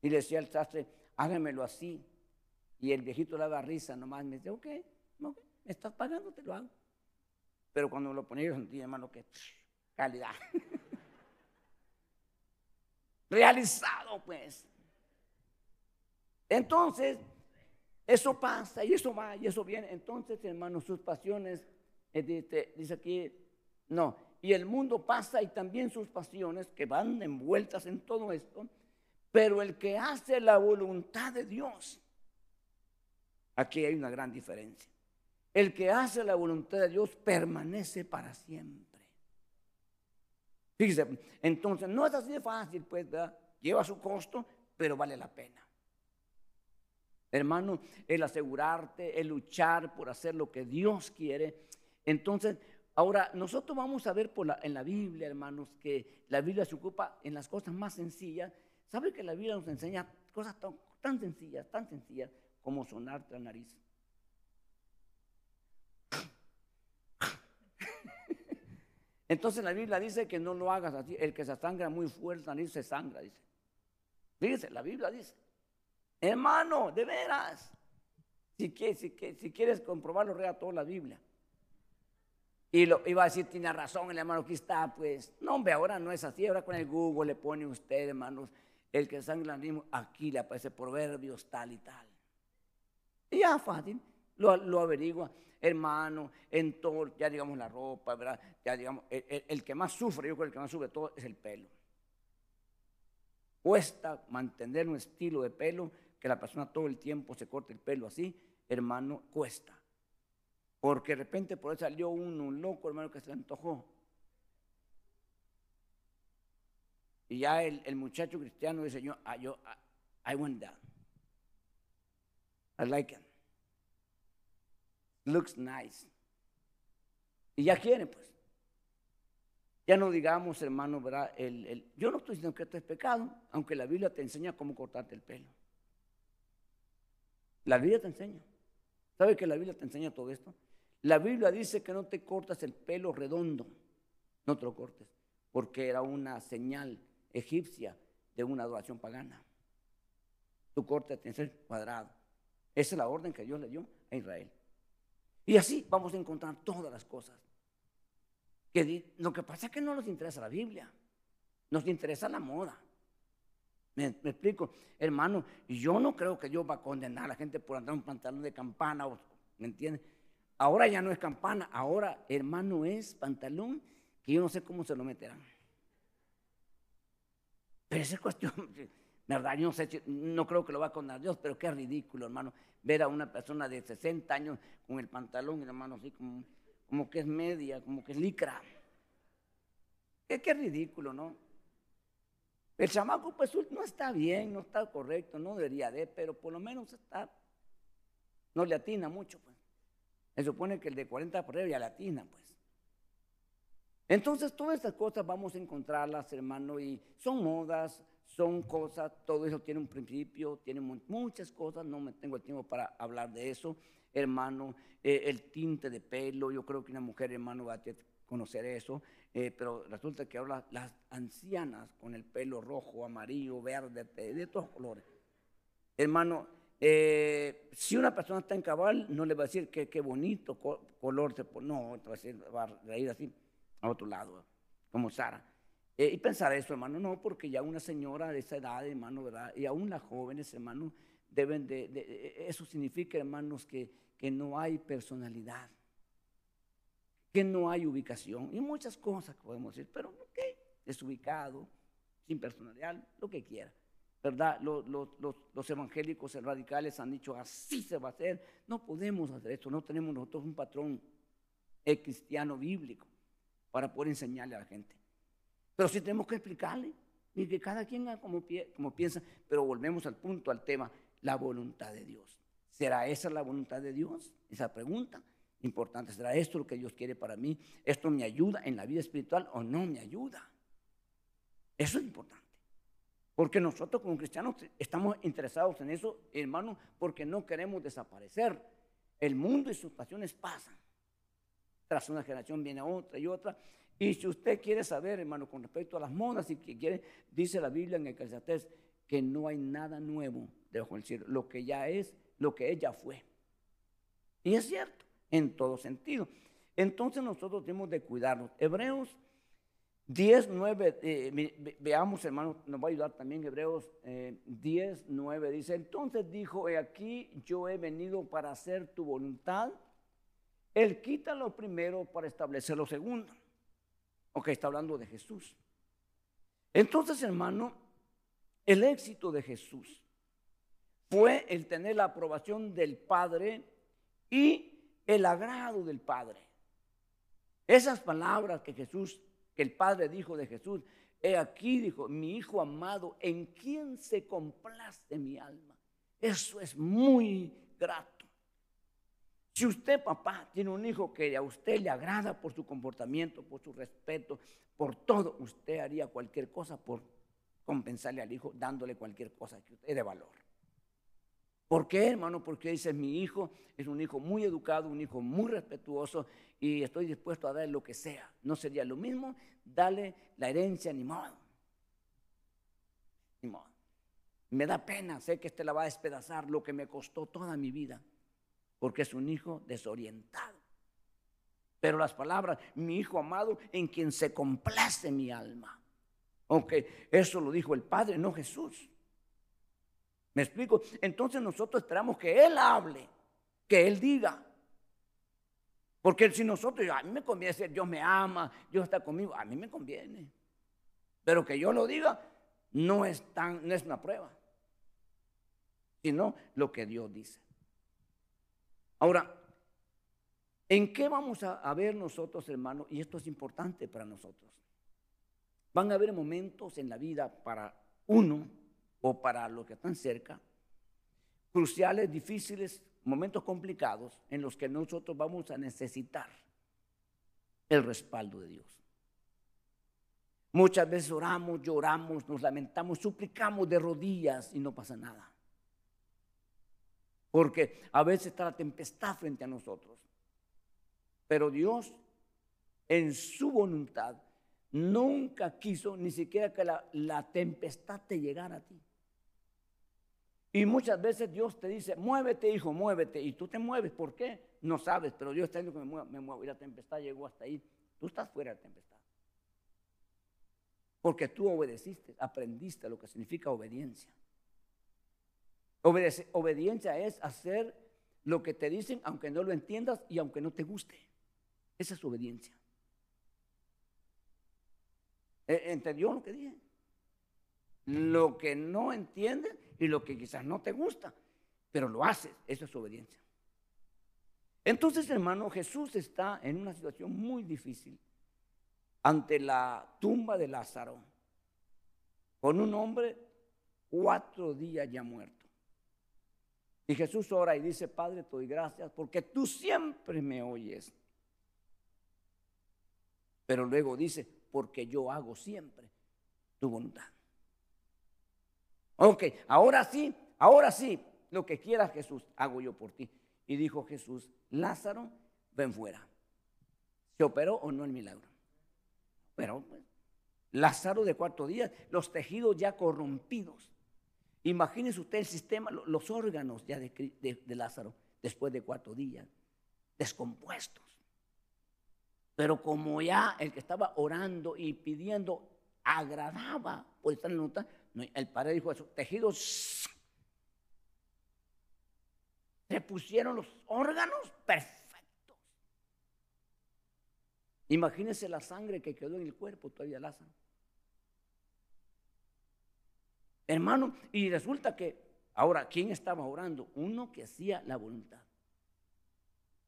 Y le decía al sastre, hágamelo así. Y el viejito le daba risa nomás. Me dice, ok, me estás pagando, te lo hago. Pero cuando me lo ponía yo sentía, hermano, que calidad. Realizado, pues. Entonces, eso pasa y eso va y eso viene. Entonces, hermano, sus pasiones, eh, dice, dice aquí, no. Y el mundo pasa y también sus pasiones que van envueltas en todo esto. Pero el que hace la voluntad de Dios, aquí hay una gran diferencia. El que hace la voluntad de Dios permanece para siempre. Fíjese, entonces no es así de fácil, pues, lleva su costo, pero vale la pena. Hermano, el asegurarte, el luchar por hacer lo que Dios quiere. Entonces, ahora nosotros vamos a ver en la Biblia, hermanos, que la Biblia se ocupa en las cosas más sencillas. ¿Sabe que la Biblia nos enseña cosas tan, tan sencillas, tan sencillas como sonarte la nariz? Entonces la Biblia dice que no lo hagas así. El que se sangra muy fuerte, la nariz se sangra, dice. Fíjese, la Biblia dice. Hermano, de veras. Si, quieres, si, si quieres comprobarlo, rea toda la Biblia. Y lo iba a decir, tiene razón el hermano, aquí está, pues. No, hombre, ahora no es así. Ahora con el Google le pone usted, hermanos, el que sangra aquí le aparece proverbios tal y tal. Y ya fácil, lo, lo averigua. Hermano, en todo, ya digamos la ropa, ¿verdad? Ya digamos, el, el que más sufre, yo creo que el que más sufre todo es el pelo. Cuesta mantener un estilo de pelo que la persona todo el tiempo se corte el pelo así, hermano, cuesta. Porque de repente por ahí salió uno, un loco, hermano, que se le antojó. Y ya el, muchacho cristiano dice, yo, ah, yo I, I want that. I like it. Looks nice. Y ya quiere, pues. Ya no digamos, hermano, ¿verdad? El, yo no estoy diciendo que esto es pecado, aunque la Biblia te enseña cómo cortarte el pelo. La Biblia te enseña. ¿Sabe que la Biblia te enseña todo esto? La Biblia dice que no te cortas el pelo redondo, no te lo cortes, porque era una señal egipcia de una adoración pagana. Tu corte tiene que ser cuadrado. Esa es la orden que Dios le dio a Israel. Y así vamos a encontrar todas las cosas. Lo que pasa es que no nos interesa la Biblia, nos interesa la moda. ¿Me, explico? Hermano, yo no creo que Dios va a condenar a la gente por andar un pantalón de campana, ¿me entiendes? Ahora ya no es campana, ahora, hermano, es pantalón que yo no sé cómo se lo meterán. Pero esa es cuestión, ¿verdad? Yo no sé, no creo que lo va a condenar Dios, pero qué ridículo, hermano, ver a una persona de 60 años con el pantalón, hermano, así como, como que es media, como que es licra. Qué, qué ridículo, ¿no? El chamaco pues no está bien, no está correcto, no debería de, pero por lo menos está, no le atina mucho, pues. Se supone que el de 40 por ya le atina, pues. Entonces todas estas cosas vamos a encontrarlas, hermano, y son modas, son cosas, todo eso tiene un principio, tiene muchas cosas, no me tengo el tiempo para hablar de eso, hermano, eh, el tinte de pelo, yo creo que una mujer, hermano, va a conocer eso, eh, pero resulta que ahora las ancianas con el pelo rojo, amarillo, verde, de, todos colores. Hermano, eh, si una persona está en cabal, no le va a decir que qué bonito color se pone, no, va a, decir, va a ir así a otro lado, como Sara. Eh, y pensar eso, hermano, no, porque ya una señora de esa edad, hermano, ¿verdad? Y aún las jóvenes, hermano, deben de, de eso significa, hermanos, que, que no hay personalidad, que no hay ubicación y muchas cosas que podemos decir, pero ok, desubicado, sin personalidad, lo que quiera. ¿Verdad? Los, los, los, evangélicos radicales han dicho, así se va a hacer. No podemos hacer esto, no tenemos nosotros un patrón cristiano bíblico para poder enseñarle a la gente. Pero sí tenemos que explicarle y que cada quien haga como, como piensa, pero volvemos al punto, al tema, la voluntad de Dios. ¿Será esa la voluntad de Dios? Esa pregunta importante. ¿Será esto lo que Dios quiere para mí? ¿Esto me ayuda en la vida espiritual o no me ayuda? Eso es importante. Porque nosotros como cristianos estamos interesados en eso, hermano, porque no queremos desaparecer. El mundo y sus pasiones pasan. Tras una generación viene otra y otra. Y si usted quiere saber, hermano, con respecto a las modas y que quiere, dice la Biblia en el Eclesiastés que no hay nada nuevo debajo del cielo. Lo que ya es, lo que ella fue. Y es cierto, en todo sentido. Entonces nosotros tenemos de cuidarnos. Hebreos 10, 9, eh, veamos hermano, nos va a ayudar también Hebreos 10, eh, 9, dice, entonces dijo, he aquí yo he venido para hacer tu voluntad. Él quita lo primero para establecer lo segundo. Ok, está hablando de Jesús. Entonces, hermano, el éxito de Jesús fue el tener la aprobación del Padre y el agrado del Padre. Esas palabras que Jesús, que el Padre dijo de Jesús, he aquí, dijo, mi Hijo amado, en quien se complace mi alma. Eso es muy grato. Si usted, papá, tiene un hijo que a usted le agrada por su comportamiento, por su respeto, por todo, usted haría cualquier cosa por compensarle al hijo, dándole cualquier cosa que usted de valor. ¿Por qué, hermano? Porque dice, mi hijo es un hijo muy educado, un hijo muy respetuoso y estoy dispuesto a darle lo que sea. No sería lo mismo darle la herencia ni modo. Ni modo. Me da pena, sé que este la va a despedazar lo que me costó toda mi vida porque es un hijo desorientado. Pero las palabras, mi hijo amado, en quien se complace mi alma. Aunque eso lo dijo el Padre, no Jesús. ¿Me explico? Entonces nosotros esperamos que Él hable, que Él diga. Porque si nosotros, a mí me conviene decir, Dios me ama, Dios está conmigo, a mí me conviene. Pero que yo lo diga no es, tan, no es una prueba, sino lo que Dios dice. Ahora, ¿en qué vamos a, ver nosotros, hermanos? Y esto es importante para nosotros. Van a haber momentos en la vida para uno o para los que están cerca, cruciales, difíciles, momentos complicados en los que nosotros vamos a necesitar el respaldo de Dios. Muchas veces oramos, lloramos, nos lamentamos, suplicamos de rodillas y no pasa nada. Porque a veces está la tempestad frente a nosotros. Pero Dios, en su voluntad, nunca quiso ni siquiera que la, tempestad te llegara a ti. Y muchas veces Dios te dice, muévete, hijo, muévete. Y tú te mueves. ¿Por qué? No sabes, pero Dios está diciendo que me me muevo. Y la tempestad llegó hasta ahí. Tú estás fuera de la tempestad. Porque tú obedeciste, aprendiste lo que significa obediencia obediencia es hacer lo que te dicen aunque no lo entiendas y aunque no te guste. Esa es obediencia. ¿E-, ¿Entendió lo que dije? Lo que no entiendes y lo que quizás no te gusta, pero lo haces, eso es obediencia. Entonces, hermano, Jesús está en una situación muy difícil ante la tumba de Lázaro, con un hombre cuatro días ya muerto. Y Jesús ora y dice, Padre, te doy gracias porque tú siempre me oyes. Pero luego dice, porque yo hago siempre tu voluntad. Ok, ahora sí, ahora sí, lo que quiera Jesús, hago yo por ti. Y dijo Jesús, Lázaro, ven fuera. ¿Se operó o no el milagro? Pero pues, Lázaro de cuatro días, los tejidos ya corrompidos. Imagínese usted el sistema, los órganos ya de, Lázaro después de cuatro días, descompuestos. Pero como ya el que estaba orando y pidiendo agradaba por la nota, el padre dijo eso, tejidos se pusieron los órganos perfectos. Imagínese la sangre que quedó en el cuerpo todavía Lázaro. Hermano, y resulta que, ahora, ¿quién estaba orando? Uno que hacía la voluntad.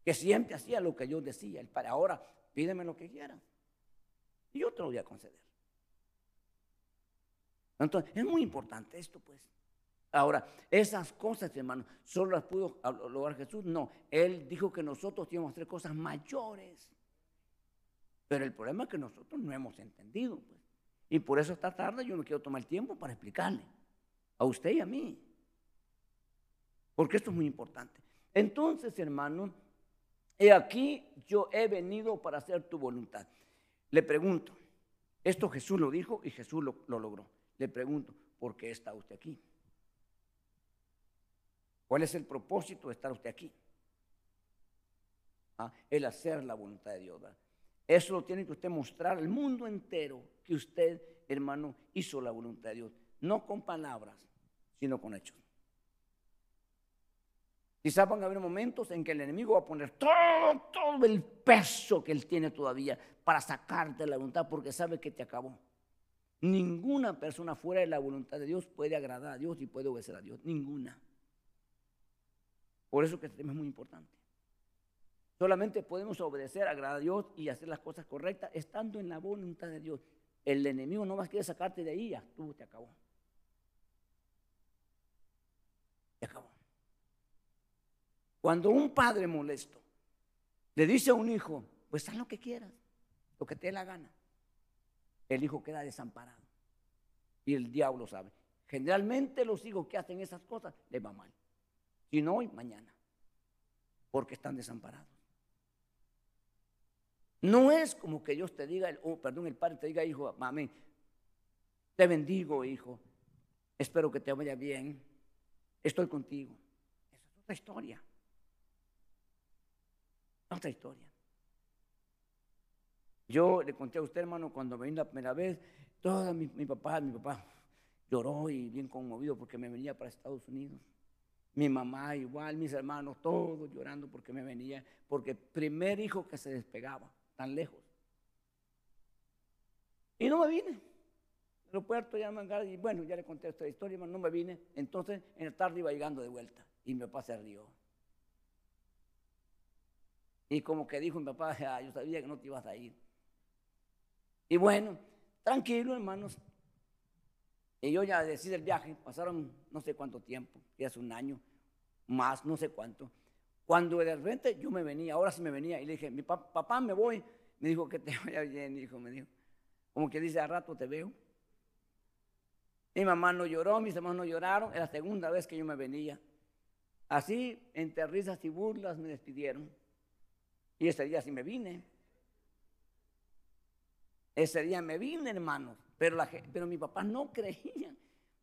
Que siempre hacía lo que yo decía. El para ahora, pídeme lo que quieras. Y yo te lo voy a conceder. Entonces, es muy importante esto, pues. Ahora, esas cosas, hermano, solo las pudo lograr Jesús. No, Él dijo que nosotros íbamos a hacer cosas mayores. Pero el problema es que nosotros no hemos entendido. Pues. Y por eso esta tarde yo me quiero tomar el tiempo para explicarle a usted y a mí. Porque esto es muy importante. Entonces, hermano, he aquí yo he venido para hacer tu voluntad. Le pregunto, esto Jesús lo dijo y Jesús lo, logró. Le pregunto, ¿por qué está usted aquí? ¿Cuál es el propósito de estar usted aquí? Ah, el hacer la voluntad de Dios. Eso lo tiene que usted mostrar al mundo entero que usted, hermano, hizo la voluntad de Dios. No con palabras, sino con hechos. Quizás van a haber momentos en que el enemigo va a poner todo, todo el peso que él tiene todavía para sacarte la voluntad porque sabe que te acabó. Ninguna persona fuera de la voluntad de Dios puede agradar a Dios y puede obedecer a Dios. Ninguna. Por eso que este tema es muy importante. Solamente podemos obedecer, agradar a Dios y hacer las cosas correctas estando en la voluntad de Dios. El enemigo no más quiere sacarte de ahí, ya tú te acabó. Te acabó. Cuando un padre molesto le dice a un hijo, pues haz lo que quieras, lo que te dé la gana, el hijo queda desamparado. Y el diablo sabe. Generalmente los hijos que hacen esas cosas les va mal. Si no hoy, mañana. Porque están desamparados. No es como que Dios te diga, oh, perdón, el Padre te diga, hijo, mami, te bendigo, hijo. Espero que te vaya bien. Estoy contigo. Esa es otra historia. Otra historia. Yo le conté a usted, hermano, cuando vení la primera vez, toda mi, mi papá, mi papá lloró y bien conmovido porque me venía para Estados Unidos. Mi mamá igual, mis hermanos, todos llorando porque me venía, porque primer hijo que se despegaba tan lejos. Y no me vine. Aeropuerto ya me y bueno, ya le conté esta historia, no me vine. Entonces en la tarde iba llegando de vuelta y mi papá se rió. Y como que dijo mi papá, ah, yo sabía que no te ibas a ir. Y bueno, tranquilo, hermanos. Y yo ya decidí el viaje, pasaron no sé cuánto tiempo, ya hace un año, más, no sé cuánto. Cuando de repente yo me venía, ahora sí me venía, y le dije, mi papá, me voy. Me dijo que te vaya bien, hijo, me dijo. Como que dice, a rato te veo. Mi mamá no lloró, mis hermanos no lloraron, era la segunda vez que yo me venía. Así, entre risas y burlas, me despidieron. Y ese día sí me vine. Ese día me vine, hermanos. Pero, pero mi papá no creía.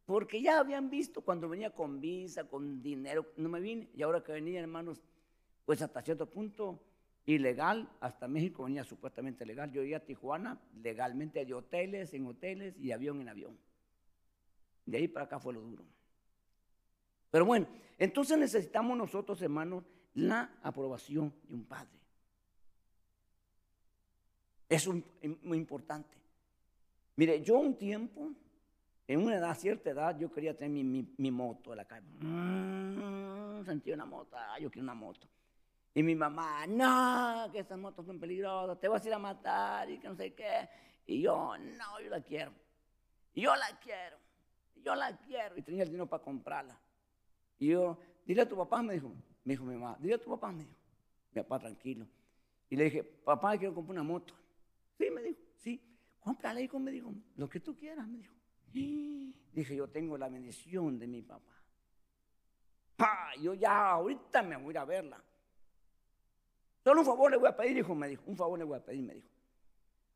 Porque ya habían visto cuando venía con visa, con dinero, no me vine. Y ahora que venía, hermanos, pues hasta cierto punto ilegal, hasta México venía supuestamente legal. Yo iba a Tijuana legalmente de hoteles en hoteles y avión en avión. De ahí para acá fue lo duro. Pero bueno, entonces necesitamos nosotros, hermanos, la aprobación de un padre. Es muy importante. Mire, yo un tiempo, en una edad, cierta edad, yo quería tener mi, moto de la calle. Mm, sentí una moto, yo quiero una moto. Y mi mamá, no, que esas motos son peligrosas, te vas a ir a matar y que no sé qué. Y yo, no, yo la quiero. Yo la quiero. Yo la quiero. Y tenía el dinero para comprarla. Y yo, dile a tu papá, me dijo, me dijo mi mamá, dile a tu papá, me dijo. Mi papá tranquilo. Y le dije, papá, quiero comprar una moto. Sí, me dijo, sí. Cómprala, hijo, me dijo, lo que tú quieras, me dijo. Dije, yo tengo la bendición de mi papá. Yo ya ahorita me voy a ir a verla. Solo un favor le voy a pedir, hijo, me dijo. Un favor le voy a pedir, me dijo.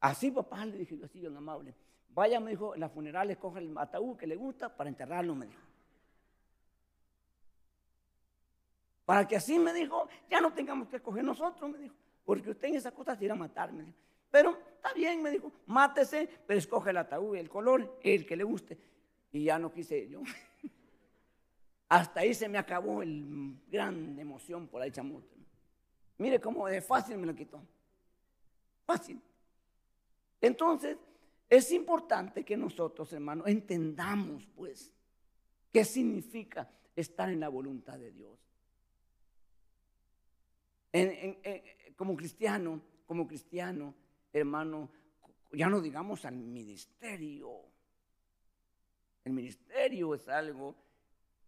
Así, papá, le dije yo así, bien amable. Vaya, me dijo, en las funerales coge el ataúd que le gusta para enterrarlo, me dijo. Para que así me dijo, ya no tengamos que escoger nosotros, me dijo. Porque usted en esas cosas se irá a matar, me dijo. Pero está bien, me dijo, mátese, pero escoge el ataúd, el color, el que le guste. Y ya no quise yo. Hasta ahí se me acabó el gran emoción por ahí chamuto. Mire cómo de fácil me lo quitó. Fácil. Entonces, es importante que nosotros, hermanos, entendamos, pues, qué significa estar en la voluntad de Dios. como cristiano, como cristiano, hermano, ya no digamos al ministerio. El ministerio es algo,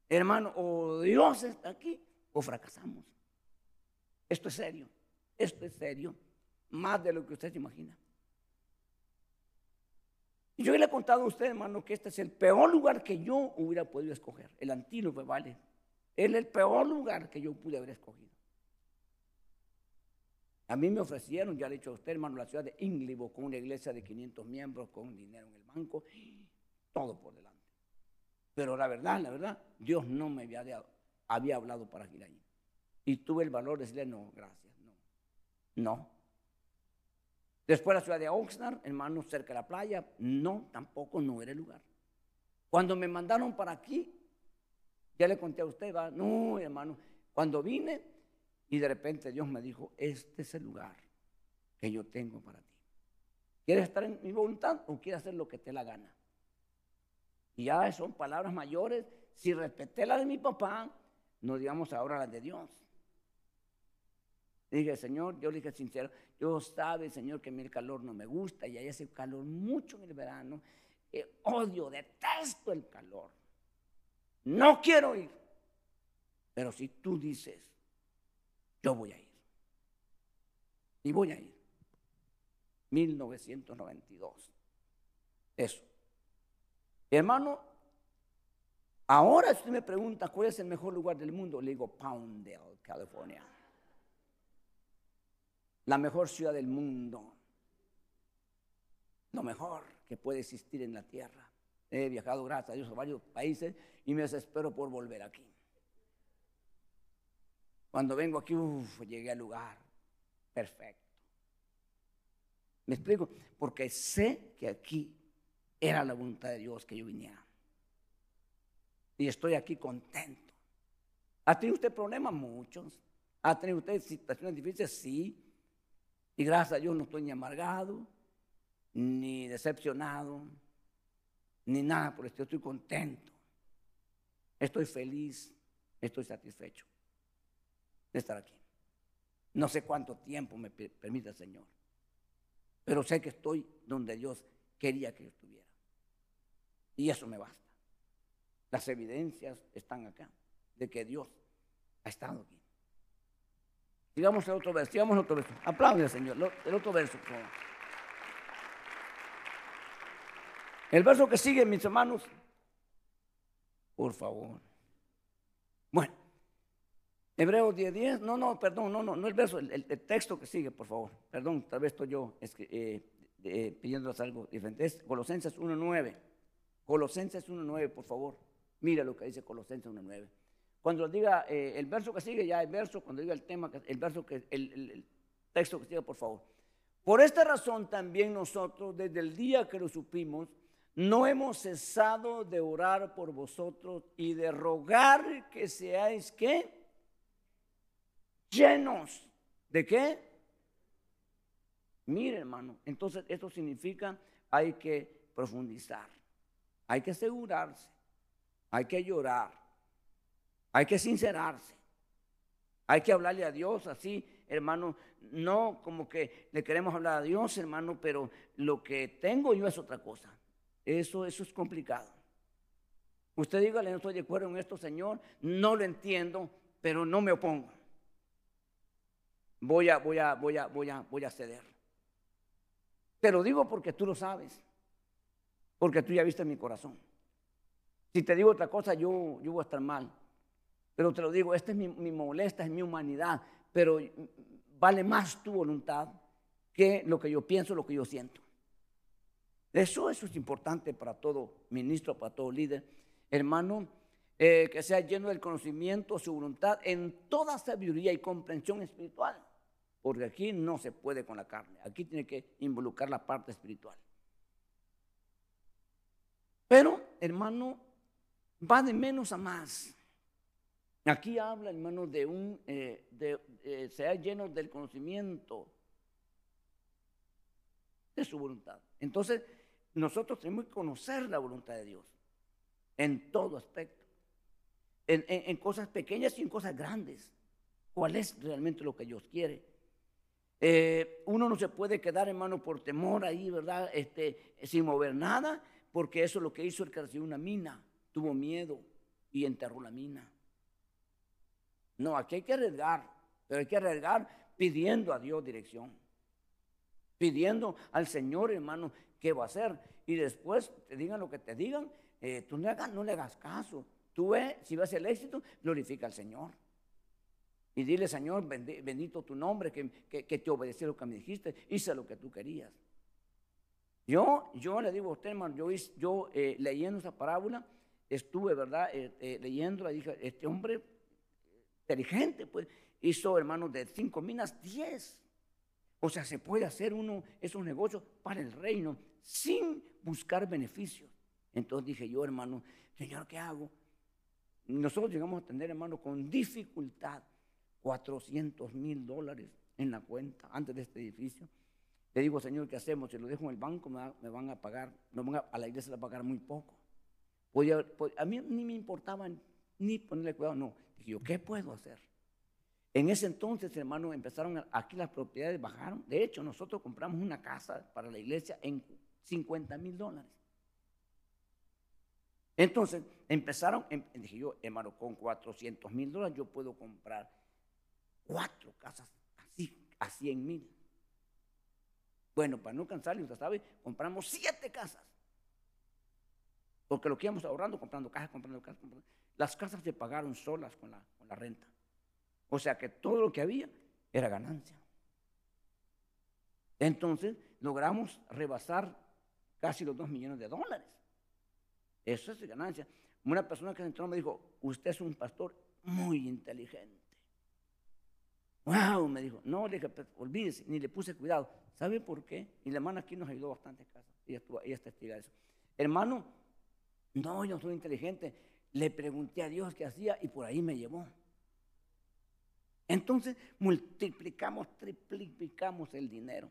hermano, o Dios está aquí o fracasamos. Esto es serio, esto es serio, más de lo que usted se imagina. Y yo le he contado a usted, hermano, que este es el peor lugar que yo hubiera podido escoger. El antílope, vale. Es el peor lugar que yo pude haber escogido. A mí me ofrecieron, ya le he dicho a usted, hermano, la ciudad de Inglibo, con una iglesia de 500 miembros, con dinero en el banco, todo por delante. Pero la verdad, la verdad, Dios no me había, hablado para ir allí. Y tuve el valor de decirle, no, gracias, no, no. Después la ciudad de Oxnard, hermano, cerca de la playa, no, tampoco no era el lugar. Cuando me mandaron para aquí, ya le conté a usted, va, no, hermano, cuando vine y de repente Dios me dijo, este es el lugar que yo tengo para ti. ¿Quieres estar en mi voluntad o quieres hacer lo que te la gana? Y ya son palabras mayores. Si respeté la de mi papá, no digamos ahora la de Dios. Dije, Señor, yo le dije sincero, yo sabe, Señor, que a mí el calor no me gusta y hay ese calor mucho en el verano. odio, detesto el calor. No quiero ir. Pero si tú dices, yo voy a ir. Y voy a ir. 1992. Eso. Hermano, ahora usted me pregunta cuál es el mejor lugar del mundo, le digo Poundale, California la mejor ciudad del mundo, lo mejor que puede existir en la tierra. He viajado, gracias a Dios, a varios países y me desespero por volver aquí. Cuando vengo aquí, uff, llegué al lugar perfecto. ¿Me explico? Porque sé que aquí era la voluntad de Dios que yo viniera. Y estoy aquí contento. ¿Ha tenido usted problemas? Muchos. ¿Ha tenido usted situaciones difíciles? Sí. Y gracias a Dios no estoy ni amargado, ni decepcionado, ni nada por esto. Estoy contento. Estoy feliz. Estoy satisfecho de estar aquí. No sé cuánto tiempo me permite el Señor. Pero sé que estoy donde Dios quería que yo estuviera. Y eso me basta. Las evidencias están acá de que Dios ha estado aquí. Sigamos el otro verso, sigamos el otro verso. Aplaude Señor, el otro verso. El verso que sigue, mis hermanos, por favor. Hebreos 10, 10, no, no, perdón, no, no, no el verso, el, texto que sigue, por favor. Perdón, tal vez estoy yo es que, eh, eh, algo diferente. Es Colosenses 1.9. Colosenses 1.9, por favor. Mira lo que dice Colosenses 1.9. Cuando diga eh, el verso que sigue, ya el verso, cuando diga el tema, el verso que, el, texto que sigue, por favor. Por esta razón también nosotros, desde el día que lo supimos, no hemos cesado de orar por vosotros y de rogar que seáis qué? Llenos. ¿De qué? Mire, hermano, entonces esto significa hay que profundizar, hay que asegurarse, hay que llorar, hay que sincerarse. Hay que hablarle a Dios así, hermano. No como que le queremos hablar a Dios, hermano, pero lo que tengo yo es otra cosa. Eso, eso es complicado. Usted dígale, no estoy de acuerdo en esto, Señor. No lo entiendo, pero no me opongo. Voy a, voy a, voy a, voy a, voy a ceder. Te lo digo porque tú lo sabes. porque tú ya viste mi corazón. Si te digo otra cosa, yo, yo voy a estar mal. Pero te lo digo, esta es mi, mi molesta, es mi humanidad, pero vale más tu voluntad que lo que yo pienso, lo que yo siento. Eso, eso es importante para todo ministro, para todo líder. Hermano, eh, que sea lleno del conocimiento, su voluntad, en toda sabiduría y comprensión espiritual. Porque aquí no se puede con la carne, aquí tiene que involucrar la parte espiritual. Pero, hermano, va de menos a más. Aquí habla, hermano, de un, eh, eh, sea lleno del conocimiento de su voluntad. Entonces, nosotros tenemos que conocer la voluntad de Dios en todo aspecto, en, cosas pequeñas y en cosas grandes. ¿Cuál es realmente lo que Dios quiere? Eh, uno no se puede quedar, hermano, por temor ahí, ¿verdad? Este, sin mover nada, porque eso es lo que hizo el que recibió una mina. Tuvo miedo y enterró la mina. No, aquí hay que arriesgar, pero hay que arriesgar pidiendo a Dios dirección. Pidiendo al Señor, hermano, qué va a hacer. Y después te digan lo que te digan, eh, tú no, no le hagas caso. Tú ves, si vas el éxito, glorifica al Señor. Y dile, Señor, bendito tu nombre, que, que, te obedecí lo que me dijiste, hice lo que tú querías. Yo, yo le digo a usted, hermano, yo, yo eh, leyendo esa parábola, estuve, ¿verdad? Eh, eh, dije, este hombre inteligente, pues, hizo, hermano, de cinco minas, diez. O sea, se puede hacer uno esos negocios para el reino sin buscar beneficios. Entonces dije yo, hermano, Señor, ¿qué hago? Nosotros llegamos a tener, hermano, con dificultad 400 mil dólares en la cuenta antes de este edificio. Le digo, Señor, ¿qué hacemos? Si lo dejo en el banco, me, van a pagar, no van a, la iglesia a pagar muy poco. a mí ni me importaba ni ponerle cuidado, no. Dije yo, ¿qué puedo hacer? En ese entonces, hermano, empezaron, aquí las propiedades bajaron. De hecho, nosotros compramos una casa para la iglesia en 50 mil dólares. Entonces, empezaron, em, dije yo, hermano, con 400 mil dólares yo puedo comprar cuatro casas así, a 100 mil. Bueno, para no cansarle, usted sabe, compramos siete casas. Porque lo que íbamos ahorrando, comprando casas, comprando casas, comprando. Las casas se pagaron solas con la, con la renta. O sea que todo lo que había era ganancia. Entonces logramos rebasar casi los dos millones de dólares. Eso es ganancia. Una persona que entró me dijo, usted es un pastor muy inteligente. Wow, me dijo, no, le pues, olvídese, ni le puse cuidado. ¿Sabe por qué? Y la hermana aquí nos ayudó bastante en casa. Ella, estuvo, ella de eso. Hermano, no, yo soy inteligente. Le pregunté a Dios qué hacía y por ahí me llevó. Entonces multiplicamos, triplicamos el dinero.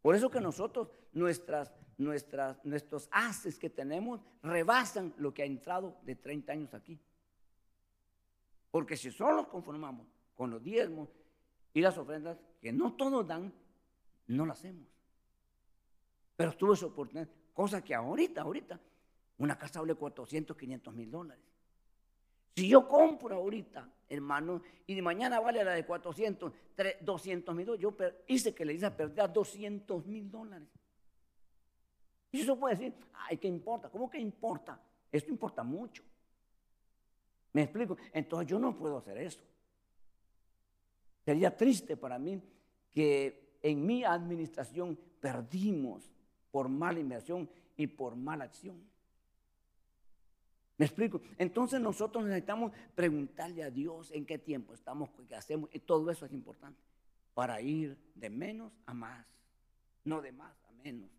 Por eso que nosotros, nuestras, nuestras, nuestros haces que tenemos rebasan lo que ha entrado de 30 años aquí. Porque si solo nos conformamos con los diezmos y las ofrendas, que no todos dan, no lo hacemos. Pero tuve esa oportunidad, cosa que ahorita, ahorita, una casa vale 400, 500 mil dólares. Si yo compro ahorita, hermano, y de mañana vale la de 400, 200 mil dólares, yo hice que le hice perder 200 mil dólares. Y eso puede decir, ay, ¿qué importa? ¿Cómo que importa? Esto importa mucho. ¿Me explico? Entonces yo no puedo hacer eso. Sería triste para mí que en mi administración perdimos por mala inversión y por mala acción. ¿Me explico? Entonces nosotros necesitamos preguntarle a Dios en qué tiempo estamos, qué hacemos, y todo eso es importante para ir de menos a más, no de más a menos.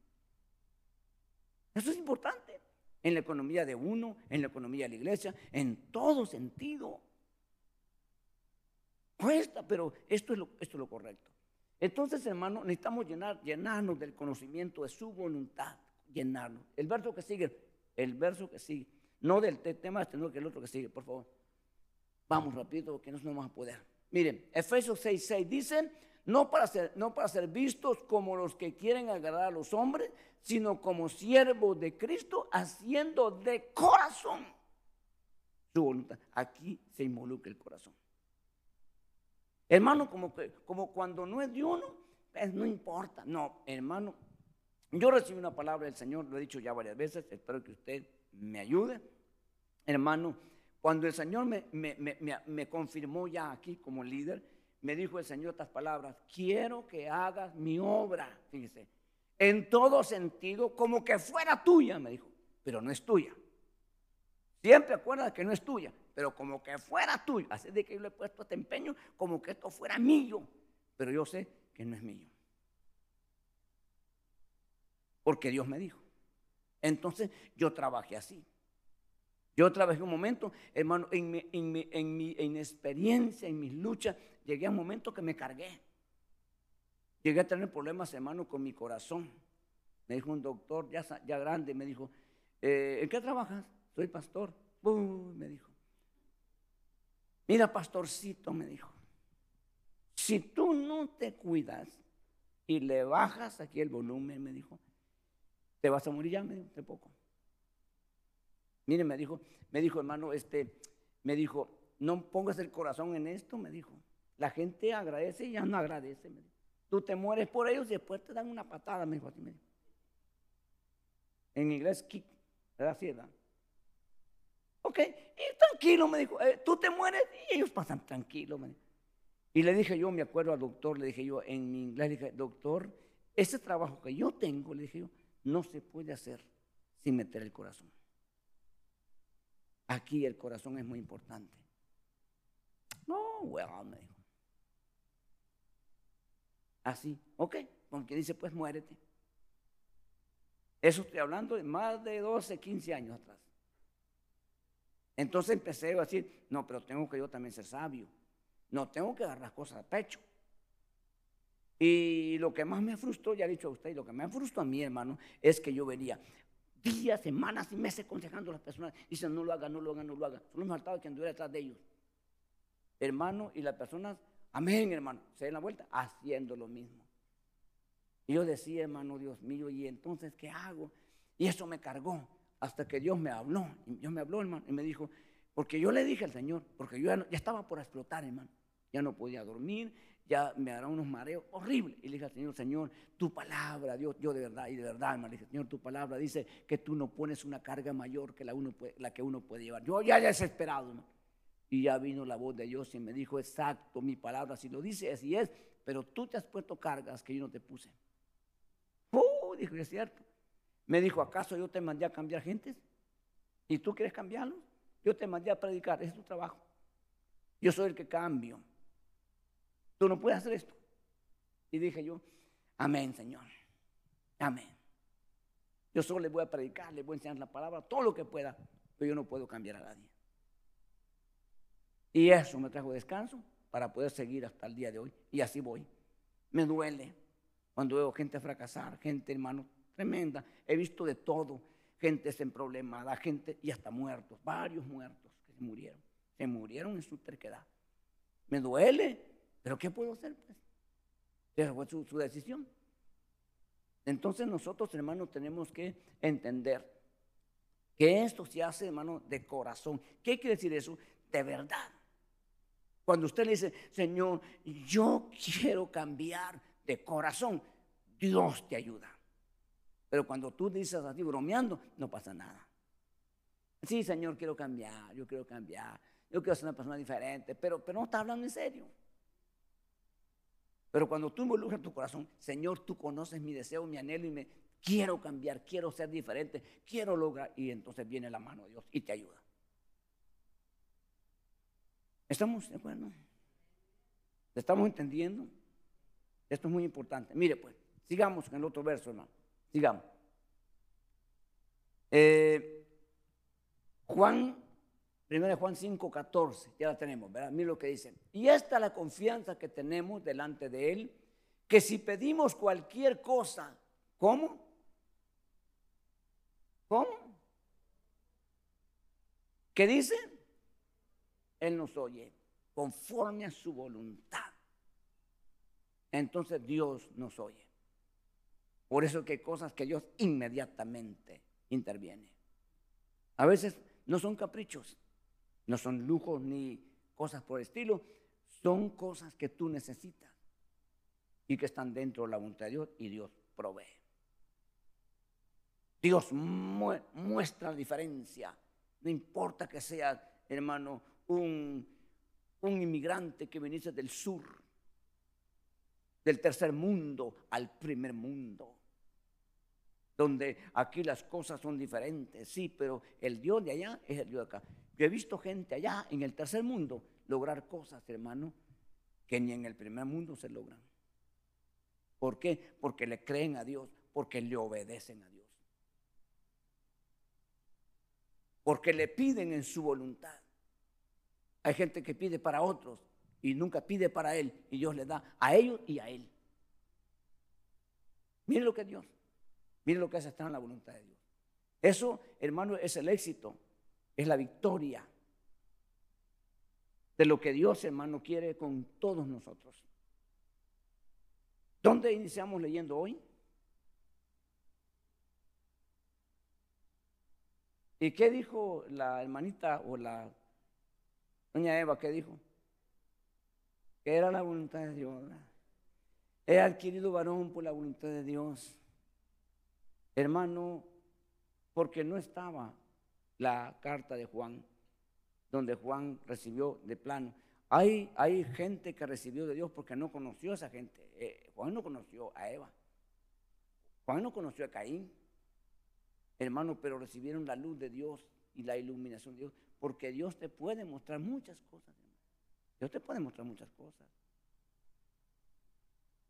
Eso es importante en la economía de uno, en la economía de la iglesia, en todo sentido. Cuesta, pero esto es lo, esto es lo correcto. Entonces, hermano, necesitamos llenar, llenarnos del conocimiento de su voluntad, llenarnos. El verso que sigue, el verso que sigue. No del tema sino que el otro que sigue, por favor. Vamos rápido, que no nos vamos a poder. Miren, Efesios 6, 6 dice, no para, ser, no para ser vistos como los que quieren agradar a los hombres, sino como siervos de Cristo, haciendo de corazón su voluntad. Aquí se involucra el corazón. Hermano, como, que, como cuando no es de uno, pues no importa. No, hermano, Yo recibí una palabra del Señor, lo he dicho ya varias veces, espero que usted me ayude. Hermano, cuando el Señor me, me, me, me, confirmó ya aquí como líder, me dijo el Señor estas palabras, quiero que hagas mi obra, fíjese, en todo sentido, como que fuera tuya, me dijo, pero no es tuya. Siempre acuerda que no es tuya, pero como que fuera tuya. Así de que yo le he puesto este empeño como que esto fuera mío, pero yo sé que no es mío porque Dios me dijo. Entonces yo trabajé así. Yo trabajé un momento, hermano, en mi, en mi, en mi experiencia, en mis luchas, llegué a un momento que me cargué. Llegué a tener problemas, hermano, con mi corazón. Me dijo un doctor ya, ya grande, me dijo, eh, ¿en qué trabajas? Soy pastor. me dijo. Mira, pastorcito, me dijo, si tú no te cuidas y le bajas aquí el volumen, me dijo, te vas a morir ya, me dijo, de poco. Mire, me dijo, me dijo, hermano, este, me dijo, no pongas el corazón en esto, me dijo. La gente agradece y ya no agradece, me dijo. Tú te mueres por ellos y después te dan una patada, me dijo así, me dijo. En inglés, kick, ¿verdad? Ok, y tranquilo, me dijo, eh, tú te mueres y ellos pasan tranquilo. Y le dije yo, me acuerdo al doctor, le dije yo en mi inglés, le dije, doctor, ese trabajo que yo tengo, le dije yo, no se puede hacer sin meter el corazón. Aquí el corazón es muy importante. No, bueno, me dijo. Así, ok, porque dice, pues muérete. Eso estoy hablando de más de 12, 15 años atrás. Entonces empecé a decir, no, pero tengo que yo también ser sabio. No, tengo que dar las cosas a pecho. Y lo que más me frustró, ya he dicho a usted, lo que me frustró a mí, hermano, es que yo venía días, semanas y meses aconsejando a las personas. Dicen, no lo haga, no lo haga, no lo haga. Solo me faltaba que anduviera detrás de ellos. Hermano, y las personas, amén, hermano, se den la vuelta haciendo lo mismo. Y yo decía, hermano, Dios mío, ¿y entonces qué hago? Y eso me cargó hasta que Dios me habló. Dios me habló, hermano, y me dijo, porque yo le dije al Señor, porque yo ya, estaba por explotar, hermano. Ya no podía dormir, ya me hará unos mareos horribles. Y le dije al Señor, Señor, tu palabra, Dios, yo de verdad, y de verdad, hermano, le dije, Señor, tu palabra dice que tú no pones una carga mayor que la que uno puede llevar. Yo ya desesperado, hermano. Y ya vino la voz de Dios y me dijo, exacto, mi palabra, si lo dice, así es, pero tú te has puesto cargas que yo no te puse. Uh, dijo, es cierto. Me dijo, ¿acaso yo te mandé a cambiar gentes? ¿Y tú quieres cambiarlos? Yo te mandé a predicar, ese es tu trabajo. Yo soy el que cambio. Tú no puedes hacer esto. Y dije yo, amén, Señor. Amén. Yo solo le voy a predicar, le voy a enseñar la palabra, todo lo que pueda, pero yo no puedo cambiar a nadie. Y eso me trajo descanso para poder seguir hasta el día de hoy. Y así voy. Me duele cuando veo gente fracasar, gente, hermano, tremenda. He visto de todo. Gente en problemada, gente y hasta muertos, varios muertos que se murieron. Se murieron en su terquedad. Me duele pero ¿qué puedo hacer? Pues? Esa fue su, decisión. Entonces nosotros, hermanos, tenemos que entender que esto se hace, hermano, de corazón. ¿Qué quiere decir eso? De verdad. Cuando usted le dice, Señor, yo quiero cambiar de corazón, Dios te ayuda. Pero cuando tú dices así bromeando, no pasa nada. Sí, Señor, quiero cambiar, yo quiero cambiar, yo quiero ser una persona diferente, pero, pero no está hablando en serio. Pero cuando tú involucras tu corazón, Señor, tú conoces mi deseo, mi anhelo y me quiero cambiar, quiero ser diferente, quiero lograr. Y entonces viene la mano de Dios y te ayuda. ¿Estamos de acuerdo? ¿Estamos entendiendo? Esto es muy importante. Mire, pues, sigamos en el otro verso, hermano. Sigamos. Eh, Juan Primero Juan 5, 14, ya la tenemos, ¿verdad? Mira lo que dice. Y esta es la confianza que tenemos delante de Él, que si pedimos cualquier cosa, ¿cómo? ¿Cómo? ¿Qué dice? Él nos oye conforme a su voluntad. Entonces Dios nos oye. Por eso que hay cosas que Dios inmediatamente interviene. A veces no son caprichos, no son lujos ni cosas por el estilo, son cosas que tú necesitas y que están dentro de la voluntad de Dios y Dios provee. Dios muestra la diferencia. No importa que sea, hermano, un, un inmigrante que viniese del sur, del tercer mundo al primer mundo donde aquí las cosas son diferentes, sí, pero el Dios de allá es el Dios de acá. Yo he visto gente allá en el tercer mundo lograr cosas, hermano, que ni en el primer mundo se logran. ¿Por qué? Porque le creen a Dios, porque le obedecen a Dios. Porque le piden en su voluntad. Hay gente que pide para otros y nunca pide para Él y Dios le da a ellos y a Él. Miren lo que Dios. Miren lo que hace estar en la voluntad de Dios. Eso, hermano, es el éxito, es la victoria de lo que Dios, hermano, quiere con todos nosotros. ¿Dónde iniciamos leyendo hoy? ¿Y qué dijo la hermanita o la doña Eva? ¿Qué dijo? Que era la voluntad de Dios. He adquirido varón por la voluntad de Dios. Hermano, porque no estaba la carta de Juan, donde Juan recibió de plano. Hay, hay gente que recibió de Dios porque no conoció a esa gente. Eh, Juan no conoció a Eva. Juan no conoció a Caín. Hermano, pero recibieron la luz de Dios y la iluminación de Dios, porque Dios te puede mostrar muchas cosas. Dios te puede mostrar muchas cosas.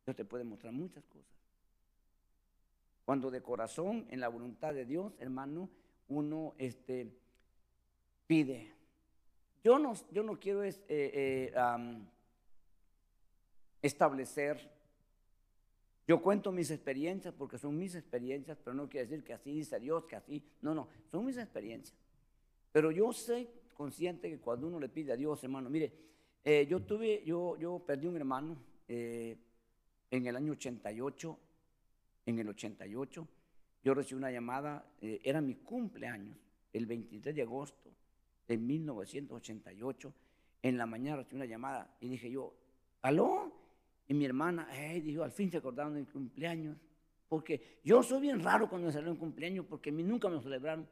Dios te puede mostrar muchas cosas. Cuando de corazón, en la voluntad de Dios, hermano, uno este, pide. Yo no, yo no quiero eh, eh, establecer, yo cuento mis experiencias porque son mis experiencias, pero no quiere decir que así dice Dios, que así, no, no, son mis experiencias. Pero yo soy consciente que cuando uno le pide a Dios, hermano, mire, eh, yo tuve, yo, yo perdí un hermano en el año 88 en el 88, yo recibí una llamada, eh, era mi cumpleaños, el 23 de agosto de 1988, en la mañana recibí una llamada y dije yo, ¿aló? Y mi hermana, hey, dijo, al fin se acordaron de mi cumpleaños, porque yo soy bien raro cuando me salió un cumpleaños, porque a mí nunca me celebraron.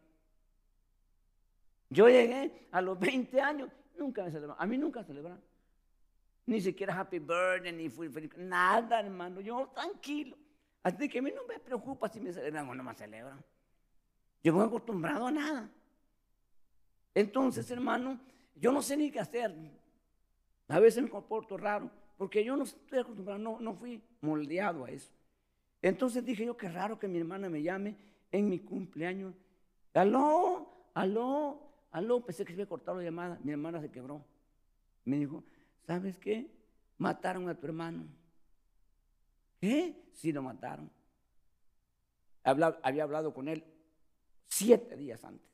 Yo llegué a los 20 años, nunca me celebraron, a mí nunca me celebraron. Ni siquiera happy birthday, ni fui feliz, nada, hermano, yo tranquilo. Así que a mí no me preocupa si me celebran o no me celebran. Yo me he acostumbrado a nada. Entonces, hermano, yo no sé ni qué hacer. A veces me comporto raro, porque yo no estoy acostumbrado, no, no fui moldeado a eso. Entonces dije yo, qué raro que mi hermana me llame en mi cumpleaños. Aló, aló, aló, pensé que se había cortado la llamada. Mi hermana se quebró. Me dijo, ¿sabes qué? Mataron a tu hermano. ¿Qué? Si lo mataron. había hablado con él siete días antes.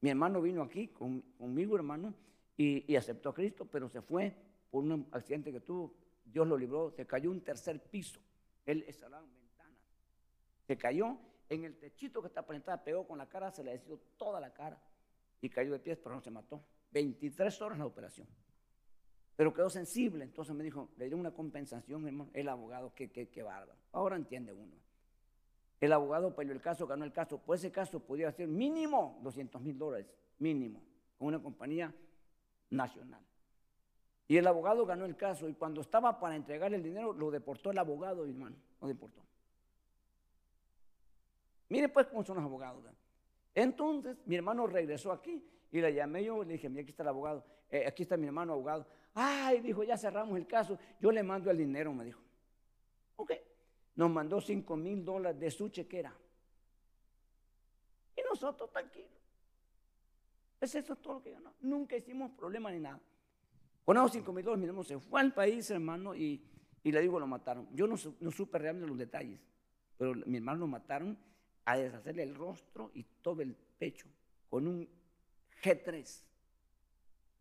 Mi hermano vino aquí conmigo, hermano, y, aceptó a Cristo, pero se fue por un accidente que tuvo. Dios lo libró, se cayó un tercer piso. Él estaba en ventanas. Se cayó en el techito que está presentado, pegó con la cara, se le decidió toda la cara y cayó de pies, pero no se mató. 23 horas la operación pero quedó sensible. Entonces me dijo, le dio una compensación, hermano. El abogado, qué, qué, qué bárbaro. Ahora entiende uno. El abogado peleó el caso, ganó el caso. Pues ese caso podía ser mínimo 200 mil dólares, mínimo, con una compañía nacional. Y el abogado ganó el caso y cuando estaba para entregar el dinero, lo deportó el abogado, hermano. Lo deportó. Mire pues cómo son los abogados. Entonces mi hermano regresó aquí y le llamé yo, le dije, mira, aquí está el abogado, eh, aquí está mi hermano abogado. Ay, dijo, ya cerramos el caso, yo le mando el dinero, me dijo. Ok, nos mandó 5 mil dólares de su chequera. Y nosotros tranquilos. Es eso todo lo que ganó. Nunca hicimos problema ni nada. Con esos 5 mil dólares, mi hermano se fue al país, hermano, y, le digo, lo mataron. Yo no, no supe realmente los detalles, pero mi hermano lo mataron a deshacerle el rostro y todo el pecho con un G3.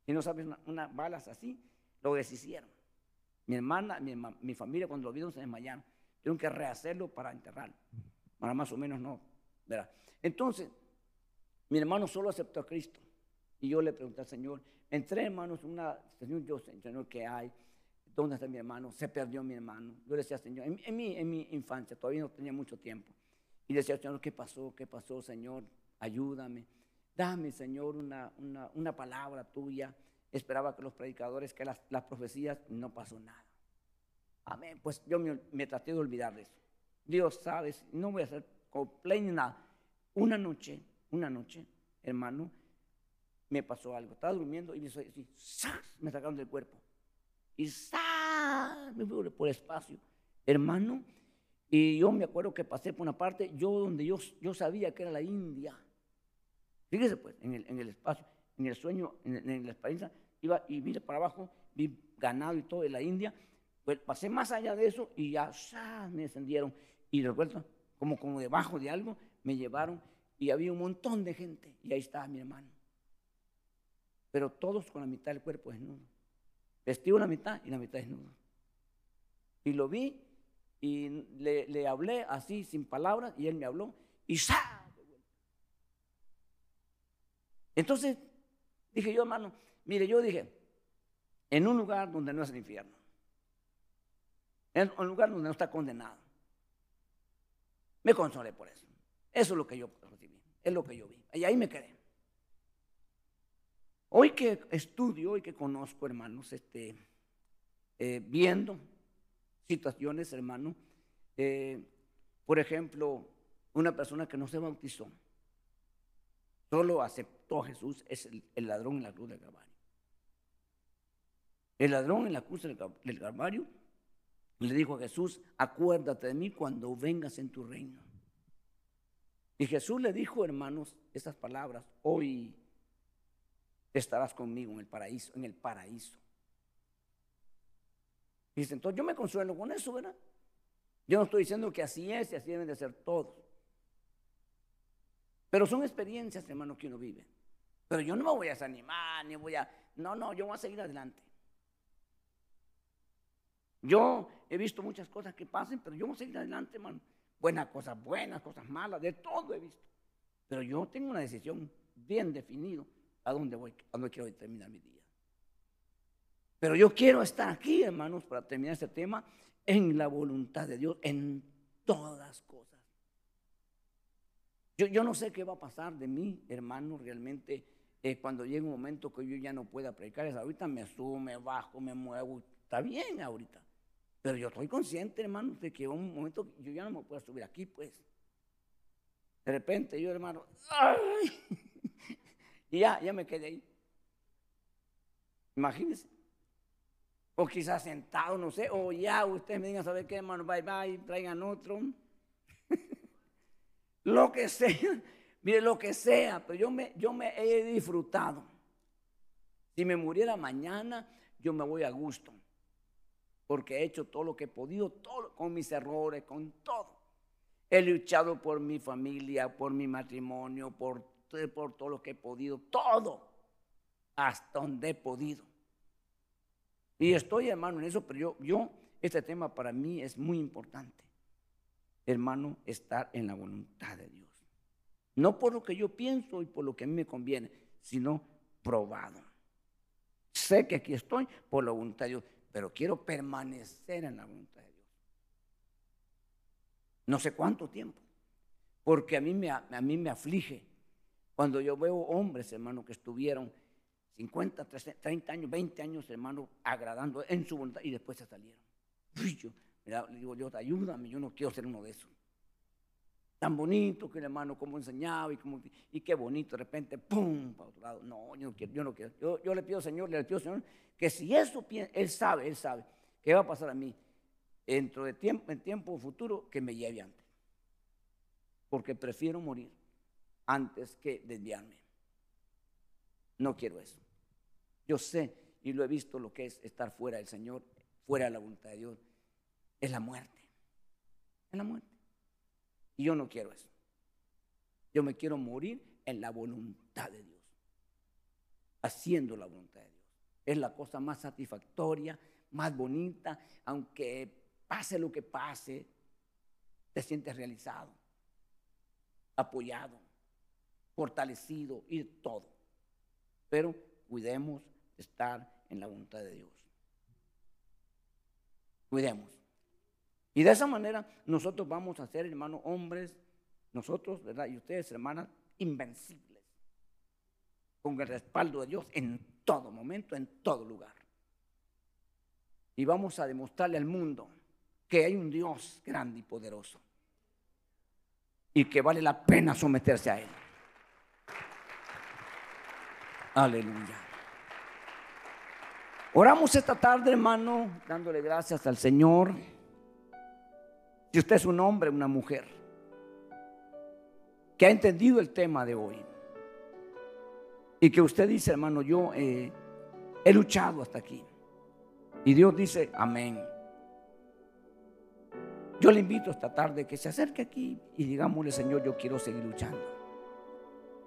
Y no sabes, unas balas así, lo deshicieron. Mi hermana, mi, familia, cuando lo vieron, se desmayaron. Tuvieron que rehacerlo para enterrarlo. Para más o menos no. ¿verdad? Entonces, mi hermano solo aceptó a Cristo. Y yo le pregunté al Señor, entré hermanos, una, Señor, yo Señor, ¿qué hay? ¿Dónde está mi hermano? Se perdió mi hermano. Yo le decía, Señor, en, mi, en mi infancia, todavía no tenía mucho tiempo. Y decía, Señor, ¿qué pasó? ¿Qué pasó, Señor? Ayúdame. Dame, Señor, una, una, palabra tuya. Esperaba que los predicadores, que las, las profecías, no pasó nada. Amén. Pues yo me, traté de olvidar de eso. Dios sabe, no voy a hacer complaint nada. Una noche, una noche, hermano, me pasó algo. Estaba durmiendo y me, me sacaron del cuerpo. Y me fui por espacio. Hermano, y yo me acuerdo que pasé por una parte, yo donde yo, yo sabía que era la India. Fíjese pues, en el, en el espacio, en el sueño, en, la experiencia, iba y vi para abajo, vi ganado y todo de la India. Pues pasé más allá de eso y ya me descendieron. Y recuerdo, como, como debajo de algo, me llevaron y había un montón de gente. Y ahí estaba mi hermano. Pero todos con la mitad del cuerpo desnudo. Vestido la mitad y la mitad desnudo. Y lo vi y le, hablé así, sin palabras, y él me habló. Y ¡sa! Entonces, dije yo, hermano, mire, yo dije, en un lugar donde no es el infierno, en un lugar donde no está condenado, me consolé por eso. Eso es lo que yo recibí, es lo que yo vi. Y ahí me quedé. Hoy que estudio, hoy que conozco, hermanos, este, eh, viendo situaciones, hermano, eh, por ejemplo, una persona que no se bautizó, solo aceptó Jesús, es el, ladrón en la cruz del Calvario. El ladrón en la cruz del, del Calvario le dijo a Jesús, acuérdate de mí cuando vengas en tu reino. Y Jesús le dijo, hermanos, estas palabras, hoy estarás conmigo en el paraíso, en el paraíso. Dice, entonces yo me consuelo con eso, ¿verdad? Yo no estoy diciendo que así es y así deben de ser todos. Pero son experiencias, hermano, que uno vive. Pero yo no me voy a desanimar, ni voy a... No, no, yo voy a seguir adelante. Yo he visto muchas cosas que pasen, pero yo voy a seguir adelante, hermano. Buenas cosas buenas, cosas malas, de todo he visto. Pero yo tengo una decisión bien definida a dónde voy, a dónde quiero terminar mi día. Pero yo quiero estar aquí, hermanos, para terminar este tema, en la voluntad de Dios, en todas cosas. Yo, yo no sé qué va a pasar de mí, hermano, realmente, eh, cuando llegue un momento que yo ya no pueda predicar. Es ahorita me subo, me bajo, me muevo, está bien ahorita. Pero yo estoy consciente, hermano, de que un momento yo ya no me puedo subir aquí, pues. De repente yo, hermano, y ya, ya me quedé ahí. Imagínense. O quizás sentado, no sé, o ya ustedes me digan, ¿sabe qué, hermano? Bye, bye, traigan otro. Lo que sea, mire, lo que sea, pero yo me, yo me he disfrutado. Si me muriera mañana, yo me voy a gusto porque he hecho todo lo que he podido, todo, con mis errores, con todo. He luchado por mi familia, por mi matrimonio, por, por todo lo que he podido, todo, hasta donde he podido. Y estoy, hermano, en eso, pero yo, yo, este tema para mí es muy importante. Hermano, estar en la voluntad de Dios. No por lo que yo pienso y por lo que a mí me conviene, sino probado. Sé que aquí estoy por la voluntad de Dios pero quiero permanecer en la voluntad de Dios. No sé cuánto tiempo, porque a mí me, a mí me aflige cuando yo veo hombres, hermano, que estuvieron 50, 30 años, 20 años, hermano, agradando en su voluntad y después se salieron. yo, le digo, Dios, ayúdame, yo no quiero ser uno de esos. Tan bonito que el hermano como enseñaba y, como, y qué bonito, de repente, ¡pum! para otro lado. No, yo no quiero. Yo, no quiero. yo, yo le pido, Señor, le pido, Señor, que si eso Él sabe, Él sabe, qué va a pasar a mí dentro de tiempo, en tiempo futuro, que me lleve antes. Porque prefiero morir antes que desviarme. No quiero eso. Yo sé y lo he visto lo que es estar fuera del Señor, fuera de la voluntad de Dios. Es la muerte. Es la muerte. Y yo no quiero eso. Yo me quiero morir en la voluntad de Dios. Haciendo la voluntad de Dios. Es la cosa más satisfactoria, más bonita, aunque pase lo que pase, te sientes realizado, apoyado, fortalecido y todo. Pero cuidemos de estar en la voluntad de Dios. Cuidemos. Y de esa manera nosotros vamos a ser, hermanos, hombres nosotros, ¿verdad? Y ustedes, hermanas, invencibles, con el respaldo de Dios en todo momento, en todo lugar. Y vamos a demostrarle al mundo que hay un Dios grande y poderoso y que vale la pena someterse a Él. Aleluya. Oramos esta tarde, hermano, dándole gracias al Señor. Si usted es un hombre, una mujer, que ha entendido el tema de hoy, y que usted dice, hermano, yo eh, he luchado hasta aquí, y Dios dice, amén. Yo le invito esta tarde que se acerque aquí y digámosle, Señor, yo quiero seguir luchando.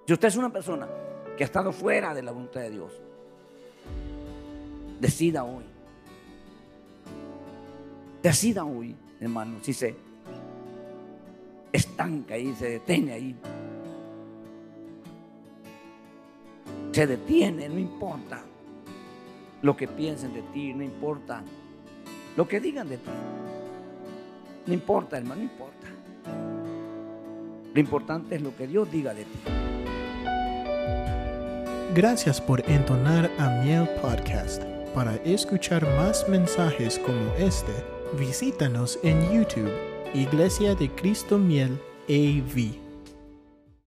Si usted es una persona que ha estado fuera de la voluntad de Dios, decida hoy. Decida hoy, hermano, si se estanca ahí, se detiene ahí. Se detiene, no importa lo que piensen de ti, no importa lo que digan de ti. No importa, hermano, no importa. Lo importante es lo que Dios diga de ti. Gracias por entonar a Miel Podcast. Para escuchar más mensajes como este, visítanos en YouTube, Iglesia de Cristo Miel AV.